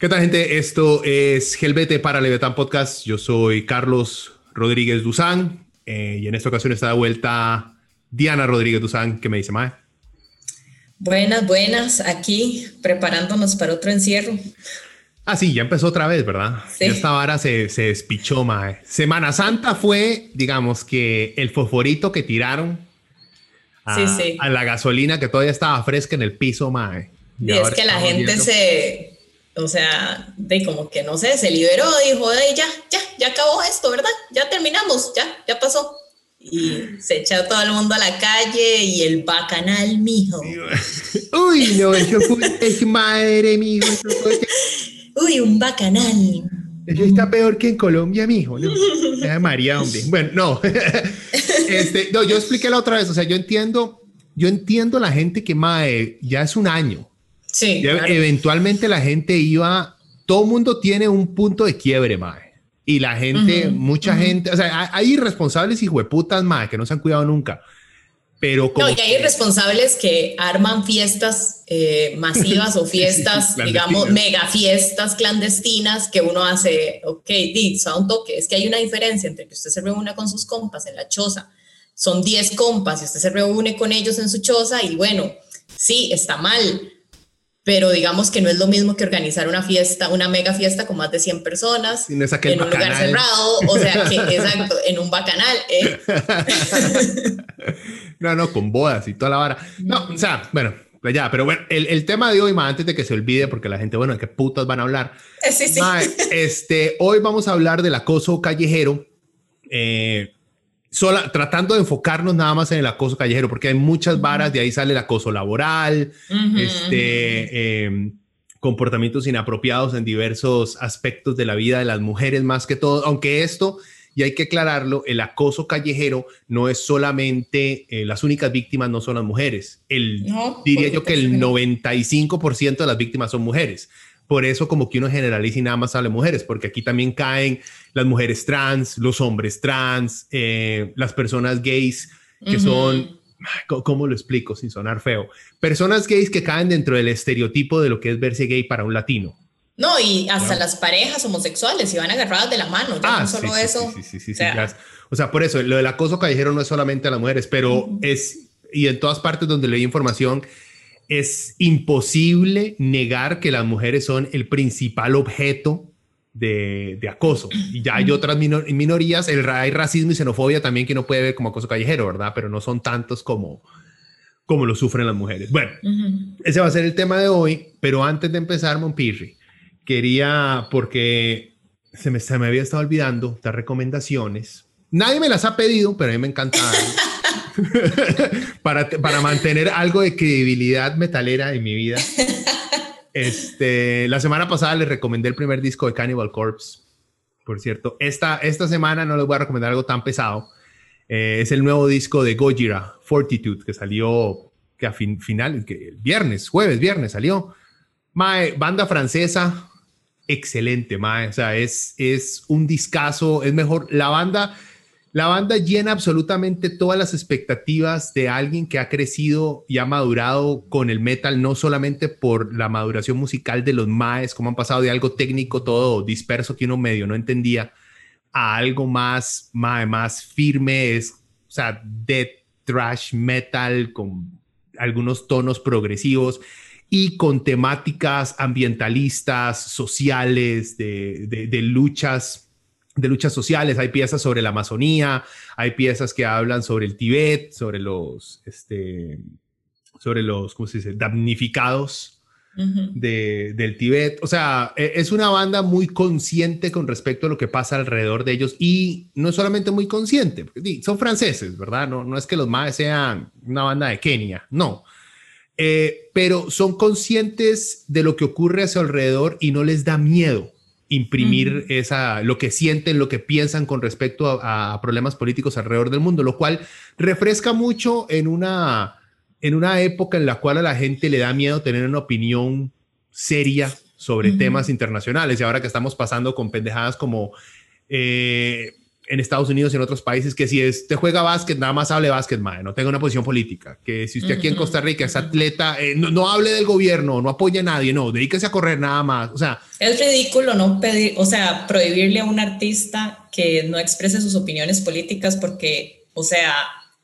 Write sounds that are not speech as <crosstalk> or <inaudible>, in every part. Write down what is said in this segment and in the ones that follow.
¿Qué tal, gente? Esto es Helvete para Leviatán Podcast. Yo soy Carlos Rodríguez Duzán eh, y en esta ocasión está de vuelta Diana Rodríguez Duzán. ¿Qué me dice, Mae? Buenas, buenas. Aquí preparándonos para otro encierro. Ah, sí, ya empezó otra vez, ¿verdad? Sí. esta vara se, se despichó, Mae. Semana Santa fue, digamos, que el fosforito que tiraron a, sí, sí. a la gasolina que todavía estaba fresca en el piso, Mae. Y, y es que la gente se o sea, de como que no sé, se liberó, dijo, de ya, ya, ya acabó esto, ¿verdad? Ya terminamos, ya, ya pasó. Y se echó todo el mundo a la calle y el bacanal, mijo. <laughs> Uy, no, eso fue, es madre, mijo. <laughs> Uy, un bacanal. Eso está peor que en Colombia, mijo. ¿no? María, hombre. Bueno, no. <laughs> Este, no, yo expliqué la otra vez, o sea, yo entiendo, yo entiendo la gente que, mae, ya es un año Sí. Claro. Eventualmente la gente iba, todo mundo tiene un punto de quiebre, mae. Y la gente, uh -huh, mucha uh -huh. gente, o sea, hay irresponsables y hueputas, mae, que no se han cuidado nunca. Pero como no, y hay irresponsables que arman fiestas eh, masivas o <laughs> fiestas, digamos, mega fiestas clandestinas que uno hace, ok, di, a un toque. Es que hay una diferencia entre que usted se reúna con sus compas en la choza, son 10 compas y usted se reúne con ellos en su choza y bueno, sí, está mal, pero digamos que no es lo mismo que organizar una fiesta, una mega fiesta con más de 100 personas en un lugar cerrado, o sea, que <laughs> exacto, en un bacanal. ¿eh? <laughs> no, no, con bodas y toda la vara. No, o sea, bueno, pues ya, pero bueno, el, el tema de hoy, más antes de que se olvide, porque la gente, bueno, ¿de qué putas van a hablar? Sí, sí. Ma, este, hoy vamos a hablar del acoso callejero. Eh, sola, tratando de enfocarnos nada más en el acoso callejero, porque hay muchas varas, de ahí sale el acoso laboral, uh -huh, este, eh, comportamientos inapropiados en diversos aspectos de la vida de las mujeres más que todo, aunque esto, y hay que aclararlo, el acoso callejero no es solamente, eh, las únicas víctimas no son las mujeres, el, no, diría yo que el 95% de las víctimas son mujeres. Por eso como que uno generaliza y nada más habla de mujeres, porque aquí también caen las mujeres trans, los hombres trans, eh, las personas gays que uh -huh. son, ¿cómo lo explico sin sonar feo? Personas gays que caen dentro del estereotipo de lo que es verse gay para un latino. No, y hasta ¿no? las parejas homosexuales se van agarradas de la mano, ya ah, no solo sí, eso. Sí, sí, sí, o, sea, o sea, por eso, lo del acoso callejero no es solamente a las mujeres, pero uh -huh. es, y en todas partes donde leí información, es imposible negar que las mujeres son el principal objeto de, de acoso. Y ya hay otras minor, minorías, el, hay racismo y xenofobia también que no puede ver como acoso callejero, ¿verdad? Pero no son tantos como, como lo sufren las mujeres. Bueno, uh -huh. ese va a ser el tema de hoy, pero antes de empezar, Monpirri, quería, porque se me, se me había estado olvidando dar recomendaciones. Nadie me las ha pedido, pero a mí me encanta. <laughs> <laughs> para, para mantener algo de credibilidad metalera en mi vida. Este, la semana pasada les recomendé el primer disco de Cannibal Corpse. Por cierto, esta, esta semana no les voy a recomendar algo tan pesado. Eh, es el nuevo disco de Gojira, Fortitude, que salió que a fin, final, que el viernes, jueves, viernes salió. Mae, banda francesa, excelente, mae. O sea, es, es un discazo, es mejor. La banda la banda llena absolutamente todas las expectativas de alguien que ha crecido y ha madurado con el metal, no solamente por la maduración musical de los maes, como han pasado de algo técnico todo disperso que uno medio no entendía, a algo más, más, firme, es, o sea, de thrash metal con algunos tonos progresivos y con temáticas ambientalistas, sociales, de luchas de luchas sociales, hay piezas sobre la Amazonía, hay piezas que hablan sobre el Tíbet, sobre los, este, sobre los, ¿cómo se dice?, damnificados de, del Tíbet. O sea, e, es una banda muy consciente con respecto a lo que pasa alrededor de ellos y no solamente muy consciente, son franceses, ¿verdad? No, no es que los más sean una banda de Kenia, no. Eh, pero son conscientes de lo que ocurre a su alrededor y no les da miedo imprimir esa, lo que sienten, lo que piensan con respecto a, problemas políticos alrededor del mundo, lo cual refresca mucho en una, en una época en la cual a la gente le da miedo tener una opinión seria sobre temas internacionales. Y ahora que estamos pasando con pendejadas como eh, en Estados Unidos y en otros países que si usted juega básquet, nada más hable básquet, madre, no tenga una posición política. Que si usted aquí en Costa Rica es atleta, eh, no, hable del gobierno, no apoye a nadie, no, dedíquese a correr nada más. O sea, es ridículo no pedir, o sea, prohibirle a un artista que no exprese sus opiniones políticas porque, o sea,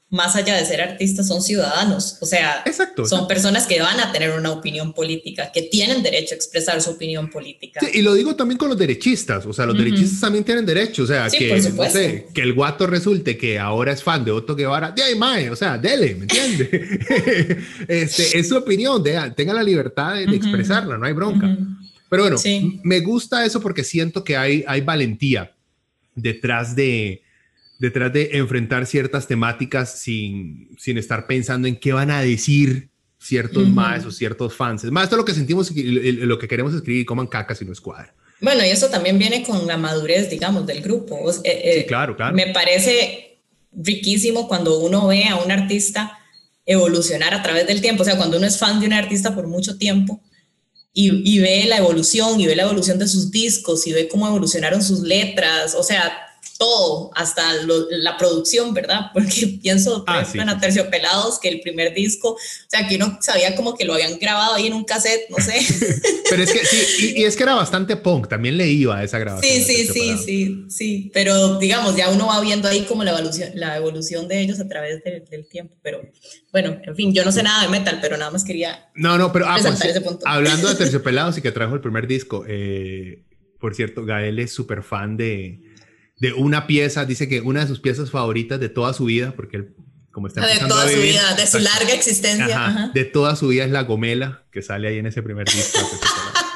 más allá de ser artistas, son ciudadanos. O sea, son personas que van a tener una opinión política, que tienen derecho a expresar su opinión política. y lo digo también con los derechistas. O sea, los derechistas también tienen derecho. O sea, que, no sé, que el guato resulte que ahora es fan de Otto Guevara. De ahí, mae, o sea, dele, ¿me entiende? <laughs> este, es su opinión. tenga la libertad de, expresarla, no hay bronca. Pero bueno, me gusta eso porque siento que hay, hay valentía detrás de detrás de enfrentar ciertas temáticas sin, sin estar pensando en qué van a decir ciertos más o ciertos fans. Más esto lo que sentimos y lo que queremos escribir, coman caca si no es cuadra. Bueno, y eso también viene con la madurez, digamos, del grupo. Eh, eh, sí, claro, claro. Me parece riquísimo cuando uno ve a un artista evolucionar a través del tiempo. O sea, cuando uno es fan de un artista por mucho tiempo y, y ve la evolución y ve la evolución de sus discos y ve cómo evolucionaron sus letras. O sea, todo, hasta la producción, ¿verdad? <laughs> Porque pienso, por ah, ejemplo, en Aterciopelados, que el primer disco, o sea, que uno sabía como que lo habían grabado ahí en un cassette, no sé. <laughs> pero es que sí, y, es que era bastante punk, también le iba a esa grabación. Sí, sí, sí, sí, sí, pero digamos, ya uno va viendo ahí como la evolución, la evolución de ellos a través del tiempo, pero bueno, en fin, yo no sé nada de metal, pero nada más quería... No, no, pero ah, pues, ese punto. hablando de <laughs> Aterciopelados y que trajo el primer disco, eh, por cierto, Gael es súper fan de de una pieza, dice que una de sus piezas favoritas de toda su vida, porque él, como está De toda su vida, de su larga existencia. De toda su vida es la gomela que sale ahí en ese primer disco. <laughs>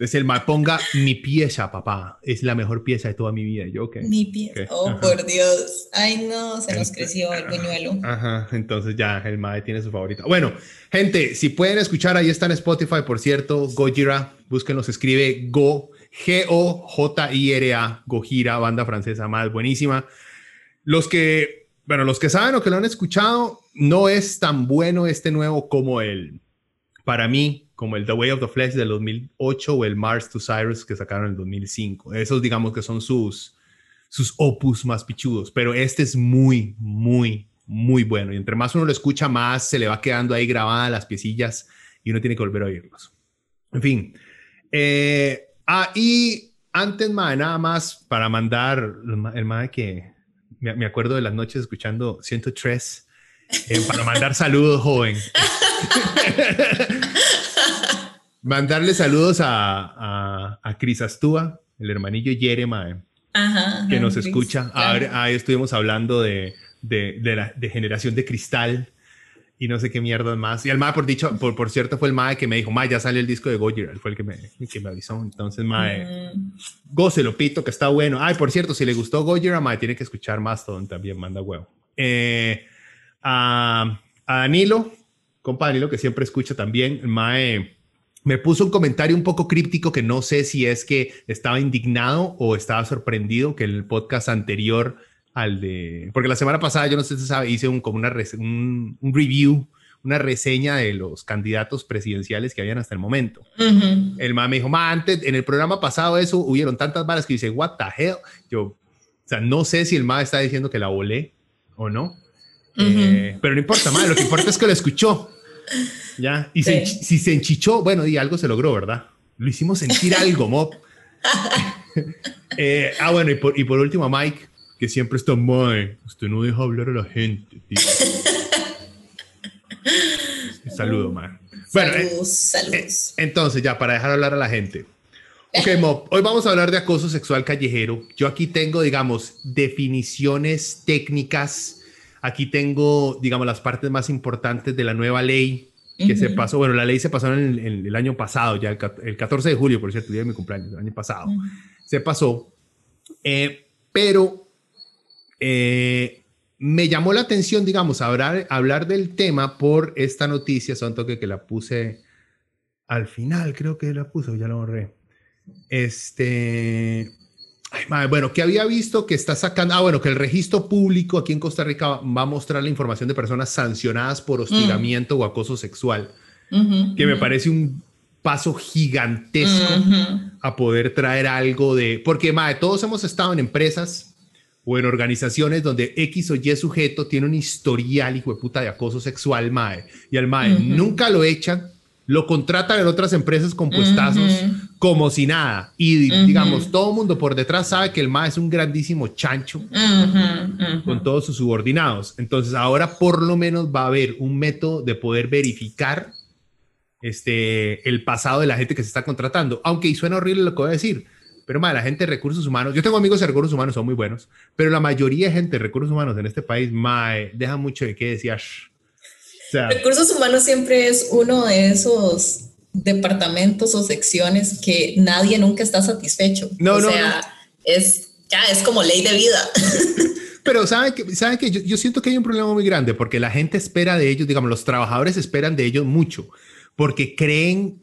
Es el mal, ponga mi pieza, papá. Es la mejor pieza de toda mi vida. yo, ¿qué? Mi pieza. Oh, por Dios. Ay, no, se nos creció el buñuelo. Ajá, entonces ya el mae tiene su favorita. Bueno, gente, si pueden escuchar, ahí está en Spotify, por cierto, Gojira, búsquenlos, escribe Go G-O-J-I-R-A, Gojira, banda francesa más buenísima. Los que, bueno, los que saben o que lo han escuchado, no es tan bueno este nuevo como el, para mí, como el The Way of the Flesh del 2008 o el Mars to Cyrus que sacaron en el 2005. Esos digamos que son sus, sus opus más pichudos, pero este es muy, muy, muy bueno. Y entre más uno lo escucha, más se le va quedando ahí grabada las piecillas y uno tiene que volver a oírlos. En fin, eh, Ah, y antes, nada más para mandar, el que me, acuerdo de las noches escuchando 103, eh, para mandar saludos, joven. <laughs> Mandarle saludos a, a, Cris Astúa, el hermanillo Yere, que nos escucha. Ahí estuvimos hablando de, de, de, la, de generación de cristal y no sé qué mierda más. Y el MAE, por dicho, por, por cierto, fue el MAE que me dijo, MAE, ya sale el disco de Gojira, fue el que me, que me avisó. Entonces, MAE, mm. lo pito, que está bueno. Ay, por cierto, si le gustó Gojira, MAE, tiene que escuchar Mastodon también, manda huevo. Eh, a, a, Danilo, compa Danilo, que siempre escucha también, MAE me puso un comentario un poco críptico que no sé si es que estaba indignado o estaba sorprendido que el podcast anterior al de, porque la semana pasada, yo no sé si sabe, hice un, como una un, review, una reseña de los candidatos presidenciales que habían hasta el momento. El ma me dijo, ma, antes, en el programa pasado eso, hubieron tantas balas que dice, what the hell? Yo, o sea, no sé si el ma está diciendo que la volé o no, eh, pero no importa, ma, lo que importa es que lo escuchó. ¿Ya? Y si se enchichó, bueno, y algo se logró, ¿verdad? Lo hicimos sentir algo, mob. <laughs> Eh, ah, bueno, y por, y por último, Mike, que siempre está mal. Usted no deja hablar a la gente, tío. <laughs> Saludo, man. Bueno, saludos, eh, eh, entonces, ya, para dejar hablar a la gente. Ok, Mob, hoy vamos a hablar de acoso sexual callejero. Yo aquí tengo, digamos, definiciones técnicas. Aquí tengo, digamos, las partes más importantes de la nueva ley que se pasó, bueno, la ley se pasó en el, año pasado, ya el, 14 de julio, por cierto, el día de mi cumpleaños, el año pasado, se pasó, eh, pero eh, me llamó la atención, digamos, hablar, hablar del tema por esta noticia, son toque que la puse al final, creo que la puse, ya la borré. Este, bueno, que había visto que está sacando, ah, bueno, que el registro público aquí en Costa Rica va a mostrar la información de personas sancionadas por hostigamiento o acoso sexual, que me parece un paso gigantesco a poder traer algo de, porque, madre, todos hemos estado en empresas o en organizaciones donde X o Y sujeto tiene un historial, hijo de puta, de acoso sexual, mae, y al mae nunca lo echan, lo contratan en otras empresas con puestazos como si nada. Y digamos, todo el mundo por detrás sabe que el MA es un grandísimo chancho con todos sus subordinados. Entonces ahora por lo menos va a haber un método de poder verificar este, el pasado de la gente que se está contratando. Aunque suena horrible lo que voy a decir. Pero ma, la gente de recursos humanos, yo tengo amigos de recursos humanos, son muy buenos, pero la mayoría de gente de recursos humanos en este país, ma, deja mucho de qué decir. Recursos humanos siempre es uno de esos departamentos o secciones que nadie nunca está satisfecho. No, o sea, es ya es como ley de vida. <laughs> Pero saben que, saben que yo, siento que hay un problema muy grande porque la gente espera de ellos, digamos, los trabajadores esperan de ellos mucho porque creen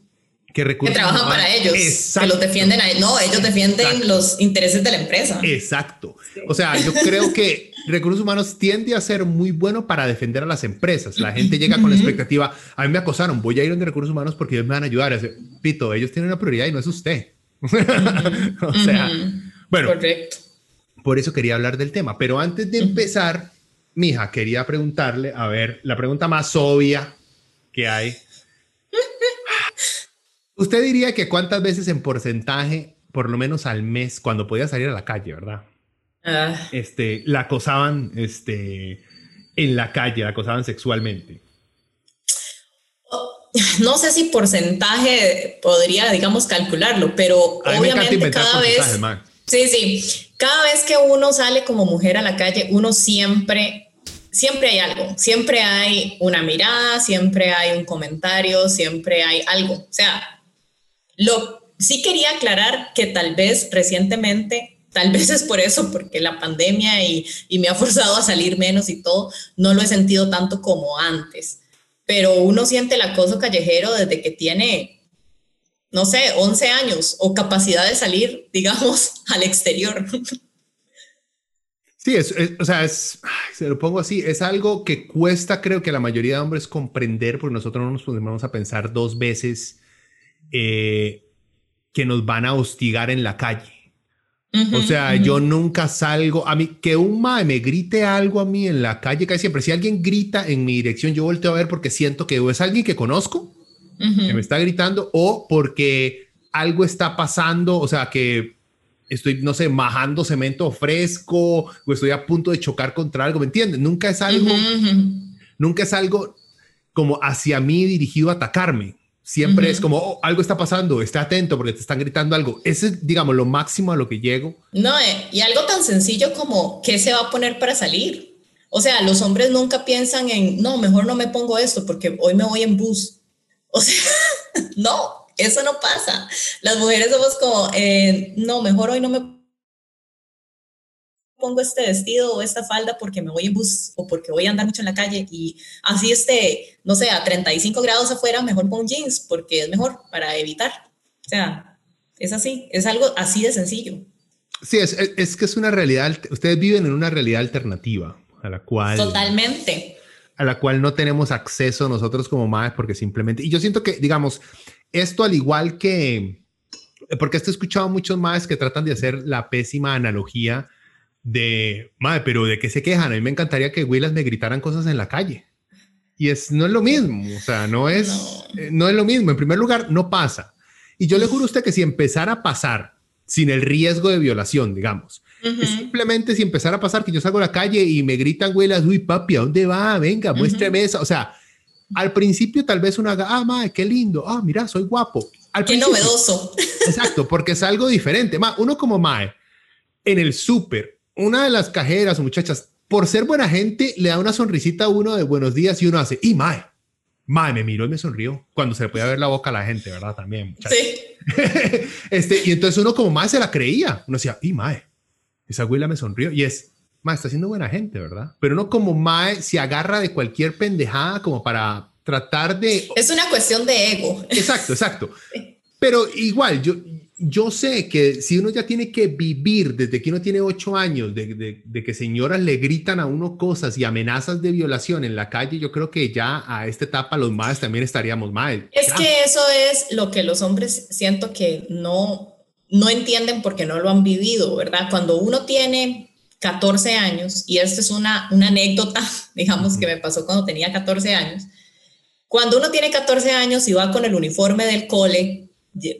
que recursos que trabajan para ellos, que los defienden a no, ellos defienden los intereses de la empresa. Exacto. O sea, yo creo que recursos humanos tiende a ser muy bueno para defender a las empresas. La gente llega con la expectativa, a mí me acosaron, voy a ir donde recursos humanos porque ellos me van a ayudar. Pito, ellos tienen una prioridad y no es usted. <laughs> o sea, bueno, Correcto. por eso quería hablar del tema. Pero antes de empezar, mija, quería preguntarle, a ver, la pregunta más obvia que hay. Usted diría que cuántas veces en porcentaje, por lo menos al mes, cuando podía salir a la calle, ¿verdad? Ah. Este, la acosaban este, en la calle, la acosaban sexualmente. No sé si porcentaje podría, digamos, calcularlo, pero obviamente cada vez... Sí, sí. Cada vez que uno sale como mujer a la calle, uno siempre, siempre hay algo. Siempre hay una mirada, siempre hay un comentario, siempre hay algo. O sea, lo sí quería aclarar que tal vez recientemente Tal <laughs> vez es por eso, porque la pandemia y, me ha forzado a salir menos y todo, no lo he sentido tanto como antes. Pero uno siente el acoso callejero desde que tiene, no sé, 11 años o capacidad de salir, <laughs> digamos, al exterior. Sí, es, o sea, se lo pongo así, es algo que cuesta, creo que la mayoría de hombres comprender, porque nosotros no nos ponemos a pensar dos veces eh, que nos van a hostigar en la calle. O sea, yo nunca salgo, a mí, que un mae me grite algo a mí en la calle, casi siempre, si alguien grita en mi dirección, yo volteo a ver porque siento que es alguien que conozco, que me está gritando, o porque algo está pasando, o sea, que estoy, no sé, majando cemento fresco, o estoy a punto de chocar contra algo, ¿me entiendes? Nunca es algo, nunca es algo como hacia mí dirigido a atacarme. Siempre es como, oh, algo está pasando, está atento porque te están gritando algo. Ese es, digamos, lo máximo a lo que llego. No, eh, y algo tan sencillo como, ¿qué se va a poner para salir? O sea, los hombres nunca piensan en, no, mejor no me pongo esto porque hoy me voy en bus. <laughs> O sea, <laughs> no, eso no pasa. Las mujeres somos como, eh, no, mejor hoy no me pongo este vestido o esta falda porque me voy en bus o porque voy a andar mucho en la calle y así esté, no sé, a 35 grados afuera, mejor con jeans porque es mejor para evitar. O sea, es así, es algo así de sencillo. Sí, es, es que es una realidad, ustedes viven en una realidad alternativa a la cual... Totalmente. A la cual no tenemos acceso nosotros como madres porque simplemente... Y yo siento que, digamos, esto al igual que... Porque esto he escuchado muchos más que tratan de hacer la pésima analogía de, madre, pero ¿de qué se quejan? A mí me encantaría que Willas me gritaran cosas en la calle. Y es, no es lo mismo, o sea, no es, no. es lo mismo. En primer lugar, no pasa. Y yo le juro a usted que si empezara a pasar sin el riesgo de violación, digamos, simplemente si empezara a pasar que yo salgo a la calle y me gritan, Willas, uy, papi, ¿a dónde va? Venga, muéstreme eso. O sea, al principio tal vez uno haga, ah, madre, qué lindo, ah, mira, soy guapo. Al qué novedoso. Exacto, porque es algo diferente. Ma, uno como mae, en el súper, una de las cajeras o muchachas, por ser buena gente, le da una sonrisita a uno de buenos días y uno hace, y mae, Mae, me miró y me sonrió cuando se le podía ver la boca a la gente, ¿verdad? También. Sí. <laughs> este, y entonces uno como mae se la creía. Uno decía, y mae, esa abuela me sonrió. Y es, mae, está siendo buena gente, ¿verdad? Pero uno como mae se agarra de cualquier pendejada como para tratar de... Es una cuestión de ego. Exacto, exacto. Pero igual, yo, yo sé que si uno ya tiene que vivir desde que uno tiene ocho años, de, que señoras le gritan a uno cosas y amenazas de violación en la calle, yo creo que ya a esta etapa los más también estaríamos mal. Es que eso es lo que los hombres siento que no, no entienden porque no lo han vivido, ¿verdad? Cuando uno tiene 14 años, y esta es una, una anécdota, <laughs> digamos, que me pasó cuando tenía 14 años, cuando uno tiene 14 años y va con el uniforme del cole,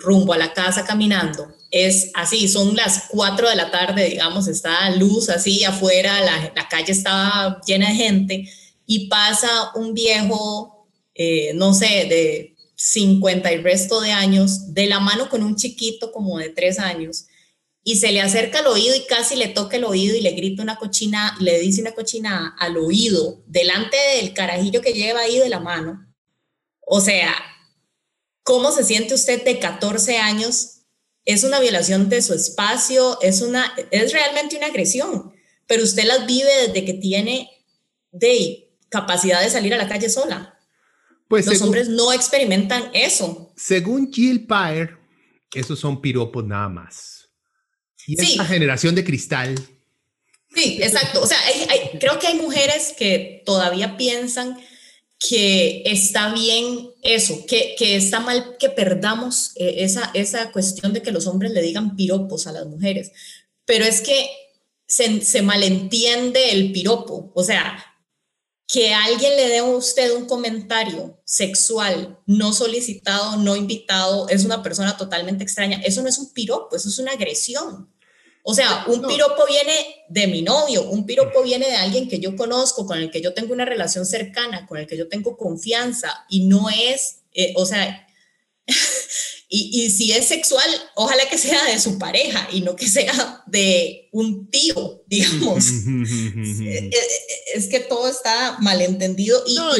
rumbo a la casa caminando, es así, son las 4 de la tarde, digamos, está luz así afuera, la, calle estaba llena de gente y pasa un viejo, eh, no sé, de 50 y resto de años, de la mano con un chiquito como de 3 años y se le acerca al oído y casi le toca el oído y le grita una cochina, le dice una cochina al oído, delante del carajillo que lleva ahí de la mano. O sea, ¿Cómo se siente usted de 14 años? Es una violación de su espacio, es, una, es realmente una agresión, pero usted las vive desde que tiene de capacidad de salir a la calle sola. Pues Los hombres no experimentan eso. Según Jill Pyre, esos son piropos nada más. Y sí. esta generación de cristal. Sí, exacto. O sea, creo que hay mujeres que todavía piensan que está bien eso, que, que está mal que perdamos eh, esa, esa cuestión de que los hombres le digan piropos a las mujeres, pero es que se, se malentiende el piropo, o sea, que alguien le dé a usted un comentario sexual no solicitado, no invitado, es una persona totalmente extraña, eso no es un piropo, eso es una agresión. O sea, un piropo viene de mi novio, un piropo viene de alguien que yo conozco, con el que yo tengo una relación cercana, con el que yo tengo confianza y no es, eh, o sea, <laughs> y, si es sexual, ojalá que sea de su pareja y no que sea de un tío, <laughs> digamos. <laughs> Eh, es, que todo está malentendido y... No,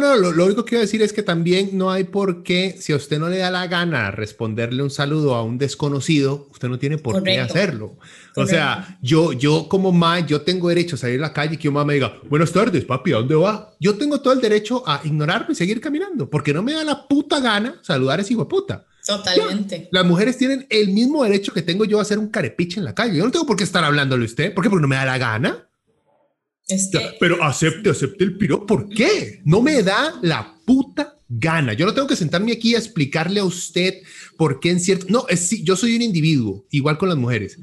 no, lo, único que quiero decir es que también no hay por qué, si a usted no le da la gana responderle un saludo a un desconocido, usted no tiene por qué hacerlo. O sea, yo, yo como ma, yo tengo derecho a salir a la calle y que un mamá me diga, buenas tardes, papi, ¿a dónde va? Yo tengo todo el derecho a ignorarme y seguir caminando, porque no me da la puta gana saludar a ese hijo de puta. Totalmente. las mujeres tienen el mismo derecho que tengo yo a hacer un carepiche en la calle. Yo no tengo por qué estar hablándole a usted. ¿Por qué? Porque no me da la gana. Pero acepte, acepte el piro. ¿Por qué? No me da la puta gana. Yo no tengo que sentarme aquí a explicarle a usted por qué en cierto... No, es, yo soy un individuo, igual con las mujeres.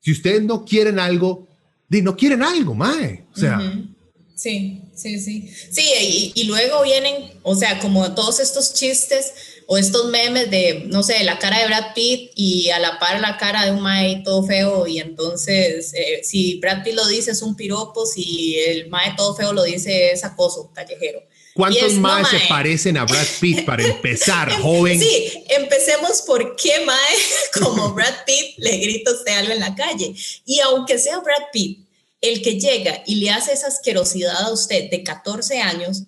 Si ustedes no quieren algo, no quieren algo, mae. O sea... Sí, sí, sí. Sí, y, y, luego vienen, o sea, como todos estos chistes o estos memes de, no sé, la cara de Brad Pitt y a la par la cara de un mae todo feo y entonces eh, si Brad Pitt lo dice es un piropo, si el mae todo feo lo dice es acoso callejero. ¿Cuántos más se parecen a Brad Pitt para empezar, <laughs> joven? Sí, empecemos por qué mae <laughs> como Brad Pitt le grita usted algo en la calle. Y aunque sea Brad Pitt el que llega y le hace esa asquerosidad a usted de 14 años,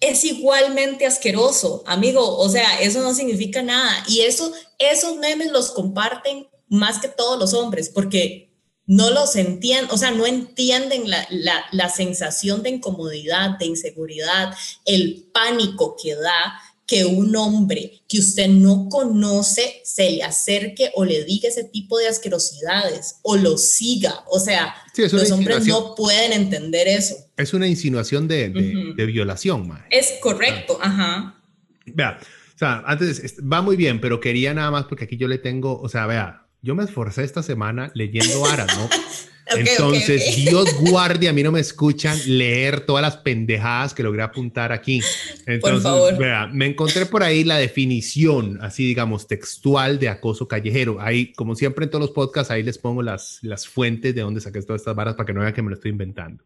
es igualmente asqueroso, amigo. O sea, eso no significa nada. Y eso, esos memes los comparten más que todos los hombres, porque no los entienden, o sea, no entienden la, la, la sensación de incomodidad, de inseguridad, el pánico que da que un hombre que usted no conoce se le acerque o le diga ese tipo de asquerosidades o lo siga. O sea, los hombres no pueden entender eso. Es una insinuación de, de, violación, Es correcto, ajá. Vea, o sea, antes va muy bien, pero quería nada más porque aquí yo le tengo, o sea, vea, yo me esforcé esta semana leyendo Aras, ¿no? <laughs> Entonces, Dios <laughs> guarde, a mí no me escuchan leer todas las pendejadas que logré apuntar aquí. Entonces, Vea, me encontré por ahí la definición, así digamos, textual de acoso callejero. Ahí, como siempre en todos los podcasts, ahí les pongo las, las fuentes de donde saqué todas estas varas para que no vean que me lo estoy inventando.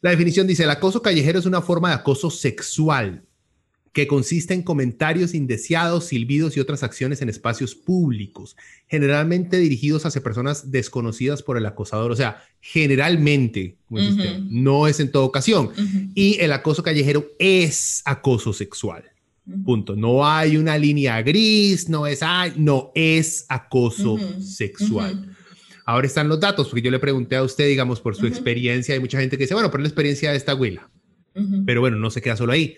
La definición dice, el acoso callejero es una forma de acoso sexual que consiste en comentarios indeseados, silbidos y otras acciones en espacios públicos, generalmente dirigidos hacia personas desconocidas por el acosador. O sea, generalmente, no es en toda ocasión. Y el acoso callejero es acoso sexual. Punto. No hay una línea gris, no es, no, es acoso sexual. Ahora están los datos, porque yo le pregunté a usted, digamos, por su experiencia, hay mucha gente que dice, bueno, por la experiencia de esta abuela. Pero bueno, no se queda solo ahí.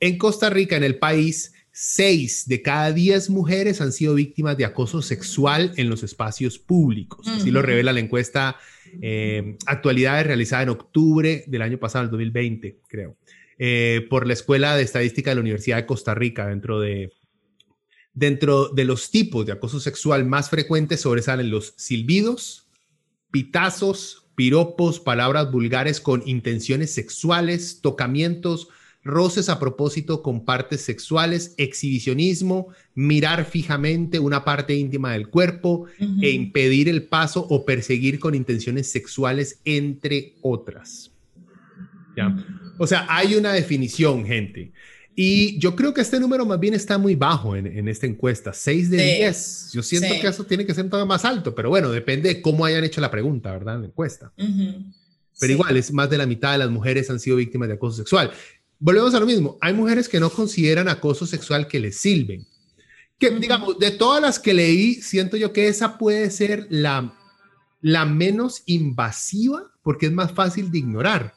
En Costa Rica, en el país, seis de cada diez mujeres han sido víctimas de acoso sexual en los espacios públicos. Así lo revela la encuesta eh, Actualidades realizada en octubre del año pasado, el 2020, creo, eh, por la Escuela de Estadística de la Universidad de Costa Rica, dentro de Dentro de los tipos de acoso sexual más frecuentes sobresalen los silbidos, pitazos, piropos, palabras vulgares con intenciones sexuales, tocamientos, roces a propósito con partes sexuales, exhibicionismo, mirar fijamente una parte íntima del cuerpo e impedir el paso o perseguir con intenciones sexuales, entre otras. ¿Ya? O sea, hay una definición, gente. Y yo creo que este número más bien está muy bajo en, esta encuesta, 6 de 10. Yo siento que eso tiene que ser todavía más alto, pero bueno, depende de cómo hayan hecho la pregunta, ¿verdad? En la encuesta. Pero igual, es más de la mitad de las mujeres han sido víctimas de acoso sexual. Volvemos a lo mismo, hay mujeres que no consideran acoso sexual que les sirven. Que, digamos, de todas las que leí, siento yo que esa puede ser la, la menos invasiva porque es más fácil de ignorar.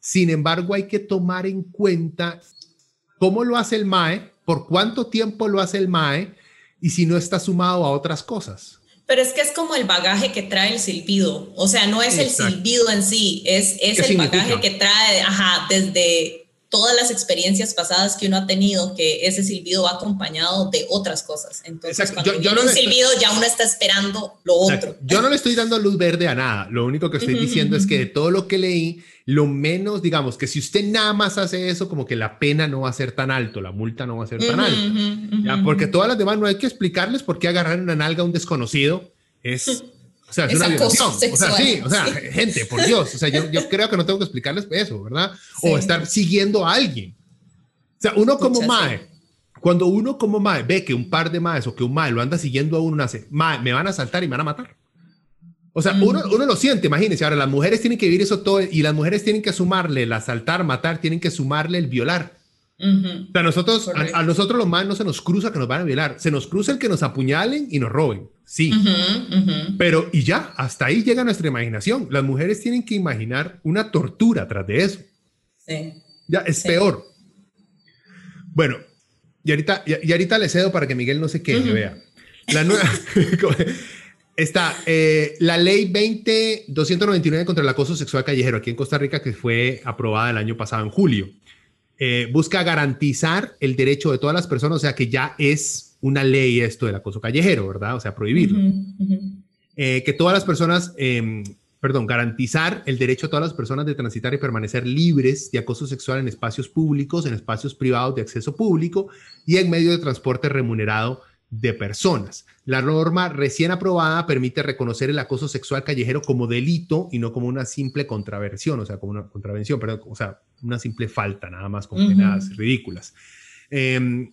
Sin embargo, hay que tomar en cuenta cómo lo hace el MAE, por cuánto tiempo lo hace el MAE y si no está sumado a otras cosas. Pero es que es como el bagaje que trae el silbido. O sea, no es el silbido en sí, es, es el bagaje que trae ajá, desde todas las experiencias pasadas que uno ha tenido, que ese silbido va acompañado de otras cosas. Entonces, cuando yo, no un silbido, ya uno está esperando lo otro. Yo no le estoy dando luz verde a nada. Lo único que estoy diciendo es que de todo lo que leí, lo menos, digamos, que si usted nada más hace eso, como que la pena no va a ser tan alto, la multa no va a ser tan alta. Porque todas las demás no hay que explicarles por qué agarrar una nalga a un desconocido es <laughs> o sea, es, una violación. O sea, sí, o sea, gente, por Dios. O sea, yo, yo, creo que no tengo que explicarles eso, ¿verdad? O estar siguiendo a alguien. O sea, uno como mae, cuando uno como mae ve que un par de maes o que un mae lo anda siguiendo a uno, hace, mae, me van a saltar y me van a matar. O sea, uno, uno, lo siente, imagínense. Ahora, las mujeres tienen que vivir eso todo y las mujeres tienen que sumarle el asaltar, matar, tienen que sumarle el violar. O sea, nosotros, a, nosotros los más no se nos cruza que nos van a violar, se nos cruza el que nos apuñalen y nos roben, sí. Pero y ya, hasta ahí llega nuestra imaginación. Las mujeres tienen que imaginar una tortura tras de eso. Sí. Ya, es peor. Bueno, y ahorita, y, ahorita le cedo para que Miguel no se quede, vea. La nueva... <laughs> Está eh, la ley 20299 contra el acoso sexual callejero aquí en Costa Rica que fue aprobada el año pasado en julio. Eh, busca garantizar el derecho de todas las personas, o sea que ya es una ley esto del acoso callejero, ¿verdad? O sea, prohibirlo. Eh, que todas las personas, em, perdón, garantizar el derecho a todas las personas de transitar y permanecer libres de acoso sexual en espacios públicos, en espacios privados de acceso público y en medio de transporte remunerado de personas. La norma recién aprobada permite reconocer el acoso sexual callejero como delito y no como una simple contraversión, o sea, como una contravención, perdón, o sea, una simple falta, nada más con penas ridículas. Em,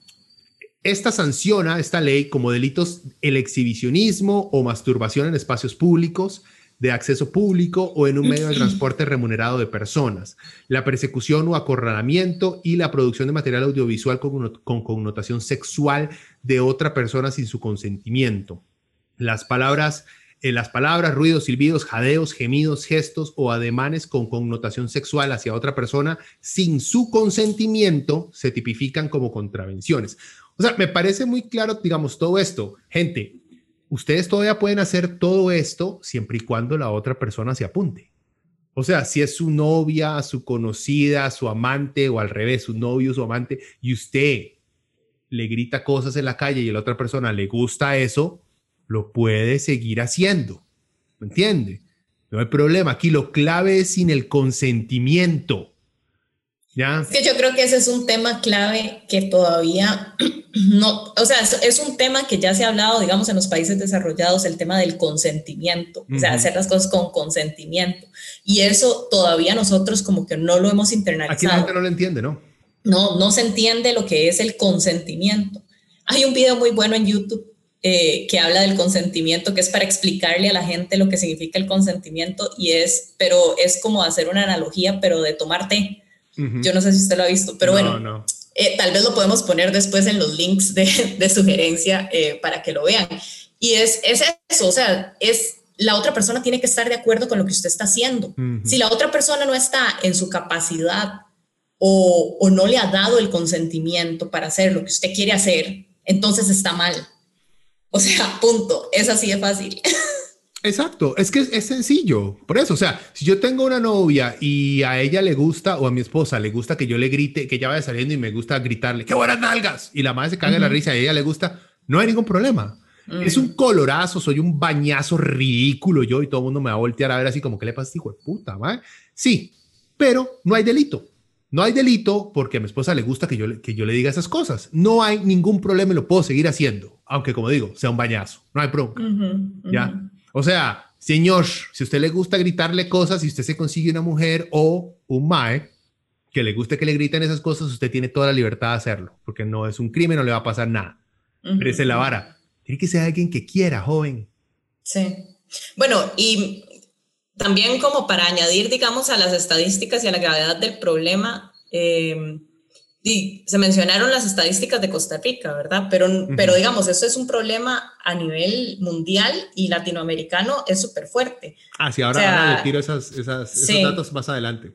esta sanciona, esta ley, como delitos el exhibicionismo o masturbación en espacios públicos, de acceso público o en un medio de transporte remunerado de personas, la persecución o acorralamiento y la producción de material audiovisual con, connotación sexual de otra persona sin su consentimiento. Las palabras, eh, las palabras, ruidos, silbidos, jadeos, gemidos, gestos o ademanes con connotación sexual hacia otra persona sin su consentimiento se tipifican como contravenciones. O sea, me parece muy claro, digamos, todo esto. Gente, ustedes todavía pueden hacer todo esto siempre y cuando la otra persona se apunte. O sea, si es su novia, su conocida, su amante o al revés, su novio, su amante, y usted le grita cosas en la calle y a la otra persona le gusta eso, lo puede seguir haciendo. ¿Me entiende? No hay problema. Aquí lo clave es sin el consentimiento. Es que yo creo que ese es un tema clave que todavía <clears throat> no, o sea, es, un tema que ya se ha hablado, digamos, en los países desarrollados, el tema del consentimiento, o sea, hacer las cosas con consentimiento. Y eso todavía nosotros como que no lo hemos internalizado. Aquí la gente no lo entiende, ¿no? no, no se entiende lo que es el consentimiento. Hay un video muy bueno en YouTube eh, que habla del consentimiento, que es para explicarle a la gente lo que significa el consentimiento y es, pero es como hacer una analogía, pero de tomar té. Yo no sé si usted lo ha visto, pero bueno, eh, tal vez lo podemos poner después en los links de, sugerencia eh, para que lo vean. Y es, es eso, o sea, es la otra persona tiene que estar de acuerdo con lo que usted está haciendo. Si la otra persona no está en su capacidad o, o, no le ha dado el consentimiento para hacer lo que usted quiere hacer, entonces está mal. O sea, punto. Es así de fácil. <laughs> Exacto, es que es, sencillo. Por eso, o sea, si yo tengo una novia y a ella le gusta o a mi esposa le gusta que yo le grite, que ella vaya saliendo y me gusta gritarle, ¡qué buenas nalgas! Y la madre se caga en la risa y a ella le gusta, no hay ningún problema. Es un colorazo, soy un bañazo ridículo yo y todo el mundo me va a voltear a ver así como, ¿qué le pasa hijo de puta? ¿va? Sí, pero no hay delito. No hay delito porque a mi esposa le gusta que yo, que yo le diga esas cosas. No hay ningún problema y lo puedo seguir haciendo, aunque como digo, sea un bañazo. No hay problema. ¿Ya? O sea, señor, si a usted le gusta gritarle cosas, si usted se consigue una mujer o un mae que le guste que le griten esas cosas, usted tiene toda la libertad de hacerlo, porque no es un crimen, no le va a pasar nada. Pero esa es la vara. Tiene que ser alguien que quiera, joven. Sí. Bueno, y también como para añadir, digamos, a las estadísticas y a la gravedad del problema, eh, se mencionaron las estadísticas de Costa Rica, ¿verdad? Pero, pero digamos, eso es un problema a nivel mundial y latinoamericano es súper fuerte. Ah, sí, ahora, le tiro esas, esos datos más adelante.